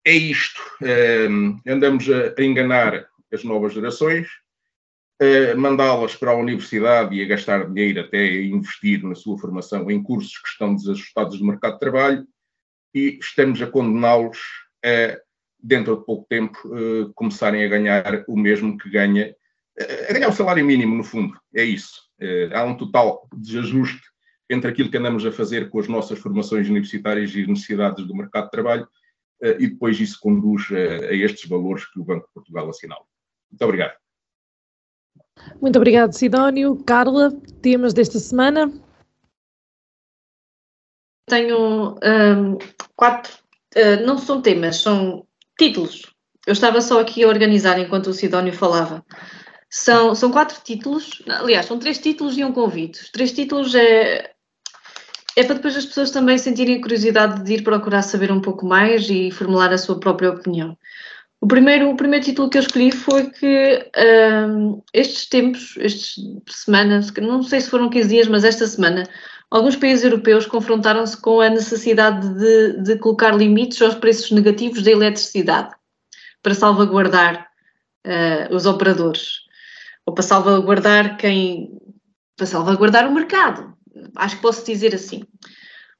é isto. Uh, andamos a, a, enganar as novas gerações, uh, mandá-las para a universidade e a gastar dinheiro até a investir na sua formação em cursos que estão desajustados do mercado de trabalho e estamos a condená-los a, dentro de pouco tempo, uh, começarem a ganhar o mesmo que ganha, uh, a ganhar o salário mínimo, no fundo. É isso. Uh, há um total desajuste entre aquilo que andamos a fazer com as nossas formações universitárias e necessidades do mercado de trabalho, e depois isso conduz a, a estes valores que o Banco de Portugal assinala. Muito obrigado. Muito obrigado, Sidónio. Carla, temas desta semana? Tenho um, quatro, uh, não são temas, são títulos. Eu estava só aqui a organizar enquanto o Sidónio falava. São, são quatro títulos, aliás, são três títulos e um convite. Os três títulos é, é para depois as pessoas também sentirem curiosidade de ir procurar saber um pouco mais e formular a sua própria opinião. O primeiro, o primeiro título que eu escolhi foi que um, estes tempos, estas semanas, não sei se foram 15 dias, mas esta semana, alguns países europeus confrontaram-se com a necessidade de, de, colocar limites aos preços negativos da eletricidade para salvaguardar uh, os operadores ou para salvaguardar quem para salvaguardar o mercado. Acho que posso dizer assim.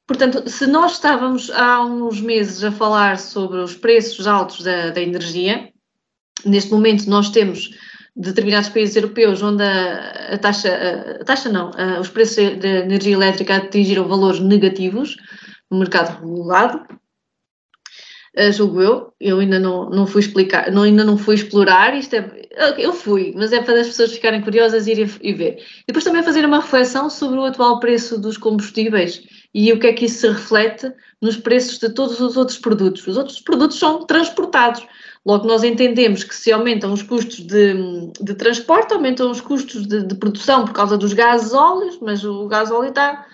Portanto, se nós estávamos há uns meses a falar sobre os preços altos da, da energia, neste momento nós temos determinados países europeus onde a, a taxa, a, taxa não, a, os preços da energia elétrica atingiram valores negativos no mercado regulado, uh, julgo eu, eu ainda não, não fui explicar, não, ainda não fui explorar, isto é, eu fui, mas é para as pessoas ficarem curiosas e irem e ver. Depois também fazer uma reflexão sobre o atual preço dos combustíveis e o que é que isso se reflete nos preços de todos os outros produtos. Os outros produtos são transportados. Logo, nós entendemos que se aumentam os custos de, de transporte, aumentam os custos de, de, produção por causa dos gases óleos, mas o gás óleo está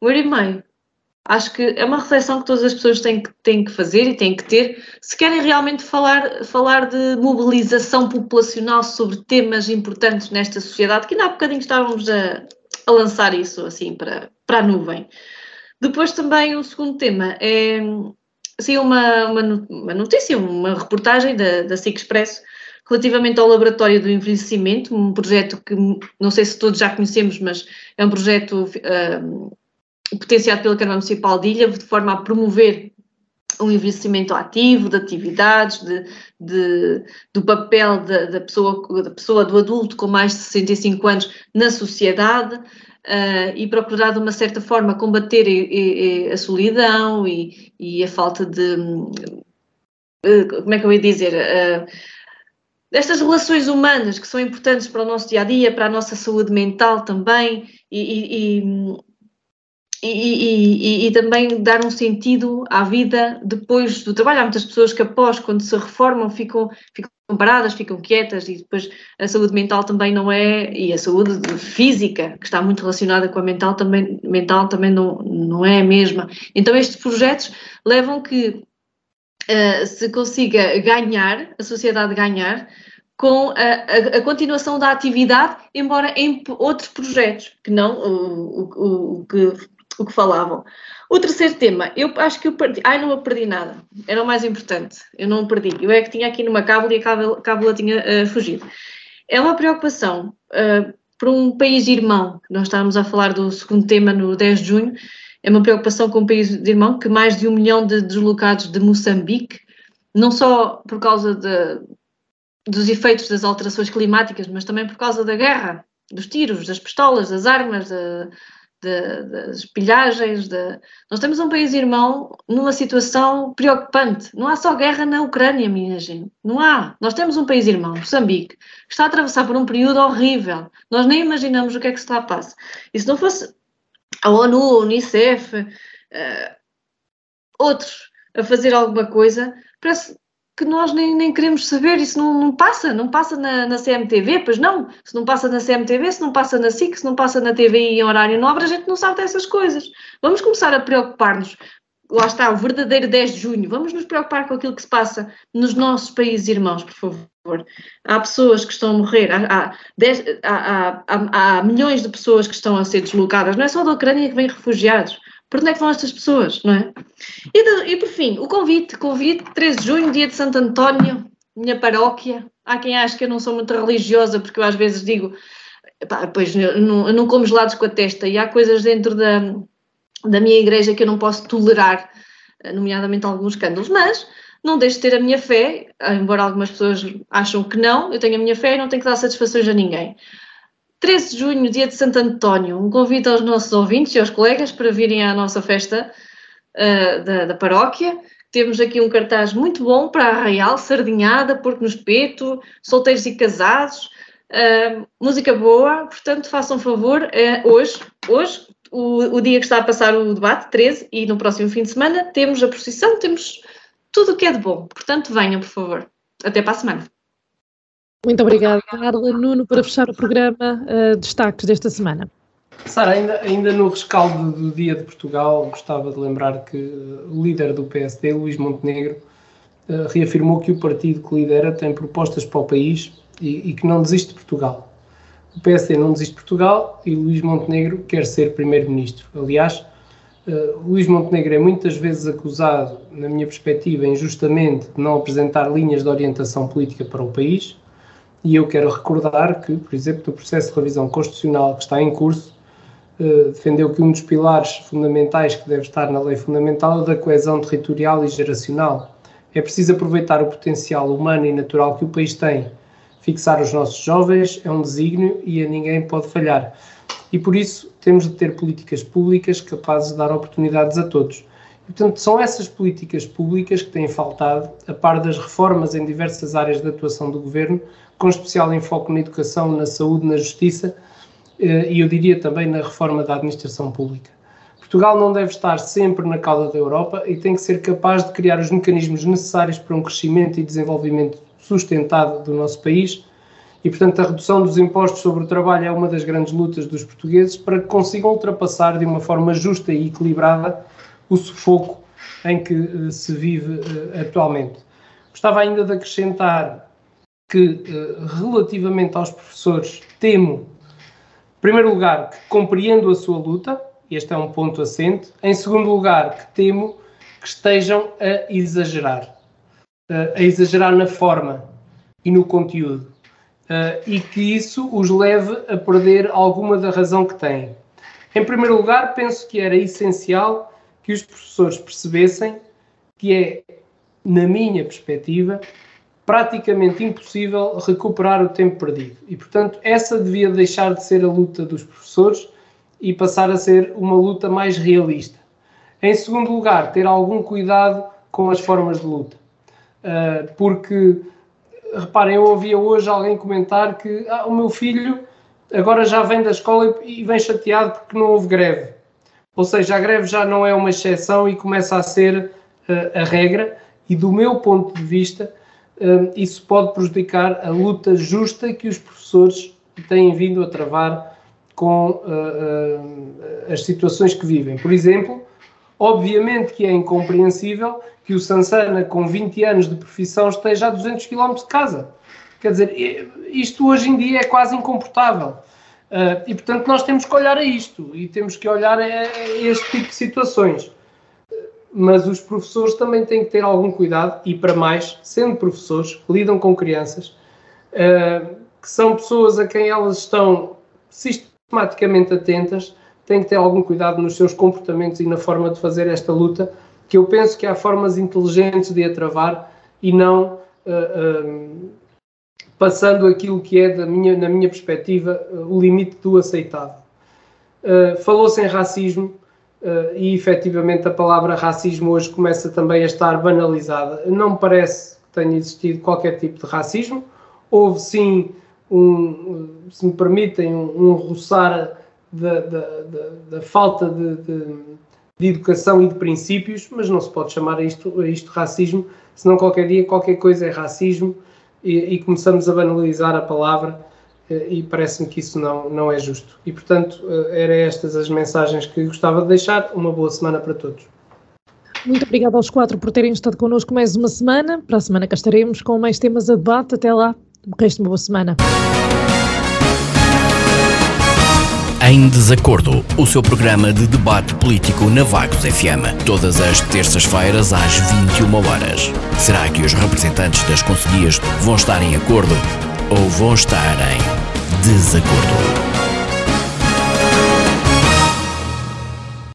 um euro e meio. Acho que é uma reflexão que todas as pessoas têm que, têm que fazer e têm que ter, se querem realmente falar, falar de mobilização populacional sobre temas importantes nesta sociedade, que ainda há bocadinho estávamos a, a lançar isso assim para, para a nuvem. Depois também o segundo tema é assim, uma, uma, notícia, uma reportagem da, da Expresso relativamente ao Laboratório do Envelhecimento, um projeto que não sei se todos já conhecemos, mas é um projeto uh, potenciado pela Câmara Municipal de Ilha, de forma a promover um envelhecimento ativo, de atividades, de, de do papel da, da, pessoa, da pessoa, do adulto com mais de 65 anos na sociedade uh, e procurar de uma certa forma combater e, e, a solidão e, e, a falta de. Uh, como é que eu ia dizer? Uh, destas relações humanas que são importantes para o nosso dia a dia, para a nossa saúde mental também e, e, e, e, também dar um sentido à vida depois do trabalho. Há muitas pessoas que após, quando se reformam, ficam, ficam paradas, ficam quietas e depois a saúde mental também não é, e a saúde física, que está muito relacionada com a mental, também, mental também não, não é a mesma. Então estes projetos levam que uh, se consiga ganhar, a sociedade ganhar, com a, a, a, continuação da atividade, embora em outros projetos, que não o, o, o que o que falavam. O terceiro tema, eu acho que eu perdi. Ai, não perdi nada. Era o mais importante. Eu não perdi. Eu é que tinha aqui numa cábula e a cábula, cábula tinha uh, fugido. É uma preocupação uh, para um país irmão. Nós estávamos a falar do segundo tema no 10 de junho. É uma preocupação com um país irmão que mais de um milhão de deslocados de Moçambique não só por causa de, dos efeitos das alterações climáticas, mas também por causa da guerra, dos tiros, das pistolas, das armas, de, de, das pilhagens. De... Nós temos um país irmão numa situação preocupante. Não há só guerra na Ucrânia, minha gente. Não há. Nós temos um país irmão, Moçambique, que está a atravessar por um período horrível. Nós nem imaginamos o que é que se está a passar. E se não fosse a ONU, a Unicef, uh, outros a fazer alguma coisa, parece que nós nem, nem queremos saber, isso não, não passa, não passa na, na, CMTV, pois não, se não passa na CMTV, se não passa na SIC, se não passa na TVI em horário nobre, a gente não sabe dessas coisas. Vamos começar a preocupar-nos, lá está, o verdadeiro 10 de junho, vamos nos preocupar com aquilo que se passa nos nossos países irmãos, por favor. Há pessoas que estão a morrer, há, há, dez, há, há, há milhões de pessoas que estão a ser deslocadas, não é só da Ucrânia que vêm refugiados, por onde é que vão estas pessoas, não é? E, de, e, por fim, o convite, convite, 13 de junho, dia de Santo António, minha paróquia. Há quem ache que eu não sou muito religiosa, porque eu às vezes digo, pá, pois não, não como gelados com a testa, e há coisas dentro da, da minha igreja que eu não posso tolerar, nomeadamente alguns escândalos, mas não deixo de ter a minha fé, embora algumas pessoas acham que não, eu tenho a minha fé e não tenho que dar satisfações a ninguém. 13 de junho, dia de Santo António, um convite aos nossos ouvintes e aos colegas para virem à nossa festa uh, da, da, paróquia. Temos aqui um cartaz muito bom para Arraial, sardinhada, porco no espeto, solteiros e casados, uh, música boa, portanto façam favor, uh, hoje, hoje o, o, dia que está a passar o debate, 13, e no próximo fim de semana temos a procissão, temos tudo o que é de bom, portanto venham, por favor. Até para a semana. Muito obrigada, Carla. Nuno, para fechar o programa, uh, destaques desta semana. Sara, ainda, ainda no rescaldo do Dia de Portugal, gostava de lembrar que o líder do PSD, Luís Montenegro, uh, reafirmou que o partido que lidera tem propostas para o país e, e, que não desiste de Portugal. O PSD não desiste de Portugal e Luís Montenegro quer ser primeiro-ministro. Aliás, Luís Montenegro é muitas vezes acusado, na minha perspectiva, injustamente, de não apresentar linhas de orientação política para o país e eu quero recordar que, por exemplo, no processo de revisão constitucional que está em curso, eh, defendeu que um dos pilares fundamentais que deve estar na lei fundamental é o da coesão territorial e geracional. É preciso aproveitar o potencial humano e natural que o país tem. Fixar os nossos jovens é um desígnio e a ninguém pode falhar. E por isso temos de ter políticas públicas capazes de dar oportunidades a todos. E, portanto, são essas políticas públicas que têm faltado, a par das reformas em diversas áreas de atuação do governo, com especial enfoque na educação, na saúde, na justiça eh, e eu diria também na reforma da administração pública. Portugal não deve estar sempre na cauda da Europa e tem que ser capaz de criar os mecanismos necessários para um crescimento e desenvolvimento sustentado do nosso país e, portanto, a redução dos impostos sobre o trabalho é uma das grandes lutas dos portugueses para que consigam ultrapassar de uma forma justa e equilibrada o sufoco em que uh, se vive uh, atualmente. Gostava ainda de acrescentar que, eh, relativamente aos professores, temo, em primeiro lugar, que compreendo a sua luta, este é um ponto assente. Em segundo lugar, que temo que estejam a exagerar, eh, a exagerar na forma e no conteúdo, eh, e que isso os leve a perder alguma da razão que têm. Em primeiro lugar, penso que era essencial que os professores percebessem que é, na minha perspectiva, praticamente impossível recuperar o tempo perdido. E, portanto, essa devia deixar de ser a luta dos professores e passar a ser uma luta mais realista. Em segundo lugar, ter algum cuidado com as formas de luta. Uh, porque, reparem, eu ouvia hoje alguém comentar que ah, o meu filho agora já vem da escola e vem chateado porque não houve greve. Ou seja, a greve já não é uma exceção e começa a ser uh, a regra. E do meu ponto de vista, isso pode prejudicar a luta justa que os professores têm vindo a travar com uh, uh, as situações que vivem. Por exemplo, obviamente que é incompreensível que o Sansana, com 20 anos de profissão, esteja a 200 km de casa. Quer dizer, isto hoje em dia é quase incomportável. Uh, e, portanto, nós temos que olhar a isto e temos que olhar a este tipo de situações mas os professores também têm que ter algum cuidado e, para mais, sendo professores, lidam com crianças, uh, que são pessoas a quem elas estão sistematicamente atentas, têm que ter algum cuidado nos seus comportamentos e na forma de fazer esta luta, que eu penso que há formas inteligentes de a travar e não passando aquilo que é, da minha, na minha perspectiva, o limite do aceitável. Falou-se em racismo, Uh, e efetivamente a palavra racismo hoje começa também a estar banalizada. Não me parece que tenha existido qualquer tipo de racismo. Houve sim, um, se me permitem, um, um roçar da, da, da, da falta de, de, de, educação e de princípios, mas não se pode chamar a isto, a isto racismo, senão qualquer dia qualquer coisa é racismo e, e começamos a banalizar a palavra eh, e parece-me que isso não, não é justo. E, portanto, eh, eram estas as mensagens que gostava de deixar. Uma boa semana para todos. Muito obrigada aos quatro por terem estado connosco mais uma semana. Para a semana cá estaremos com mais temas a debate. Até lá, o resto de uma boa semana. Em Desacordo, o seu programa de debate político na Vagos FM. Todas as terças-feiras às 21 horas. Será que os representantes das conselhias vão estar em acordo? Ou vão estar em desacordo.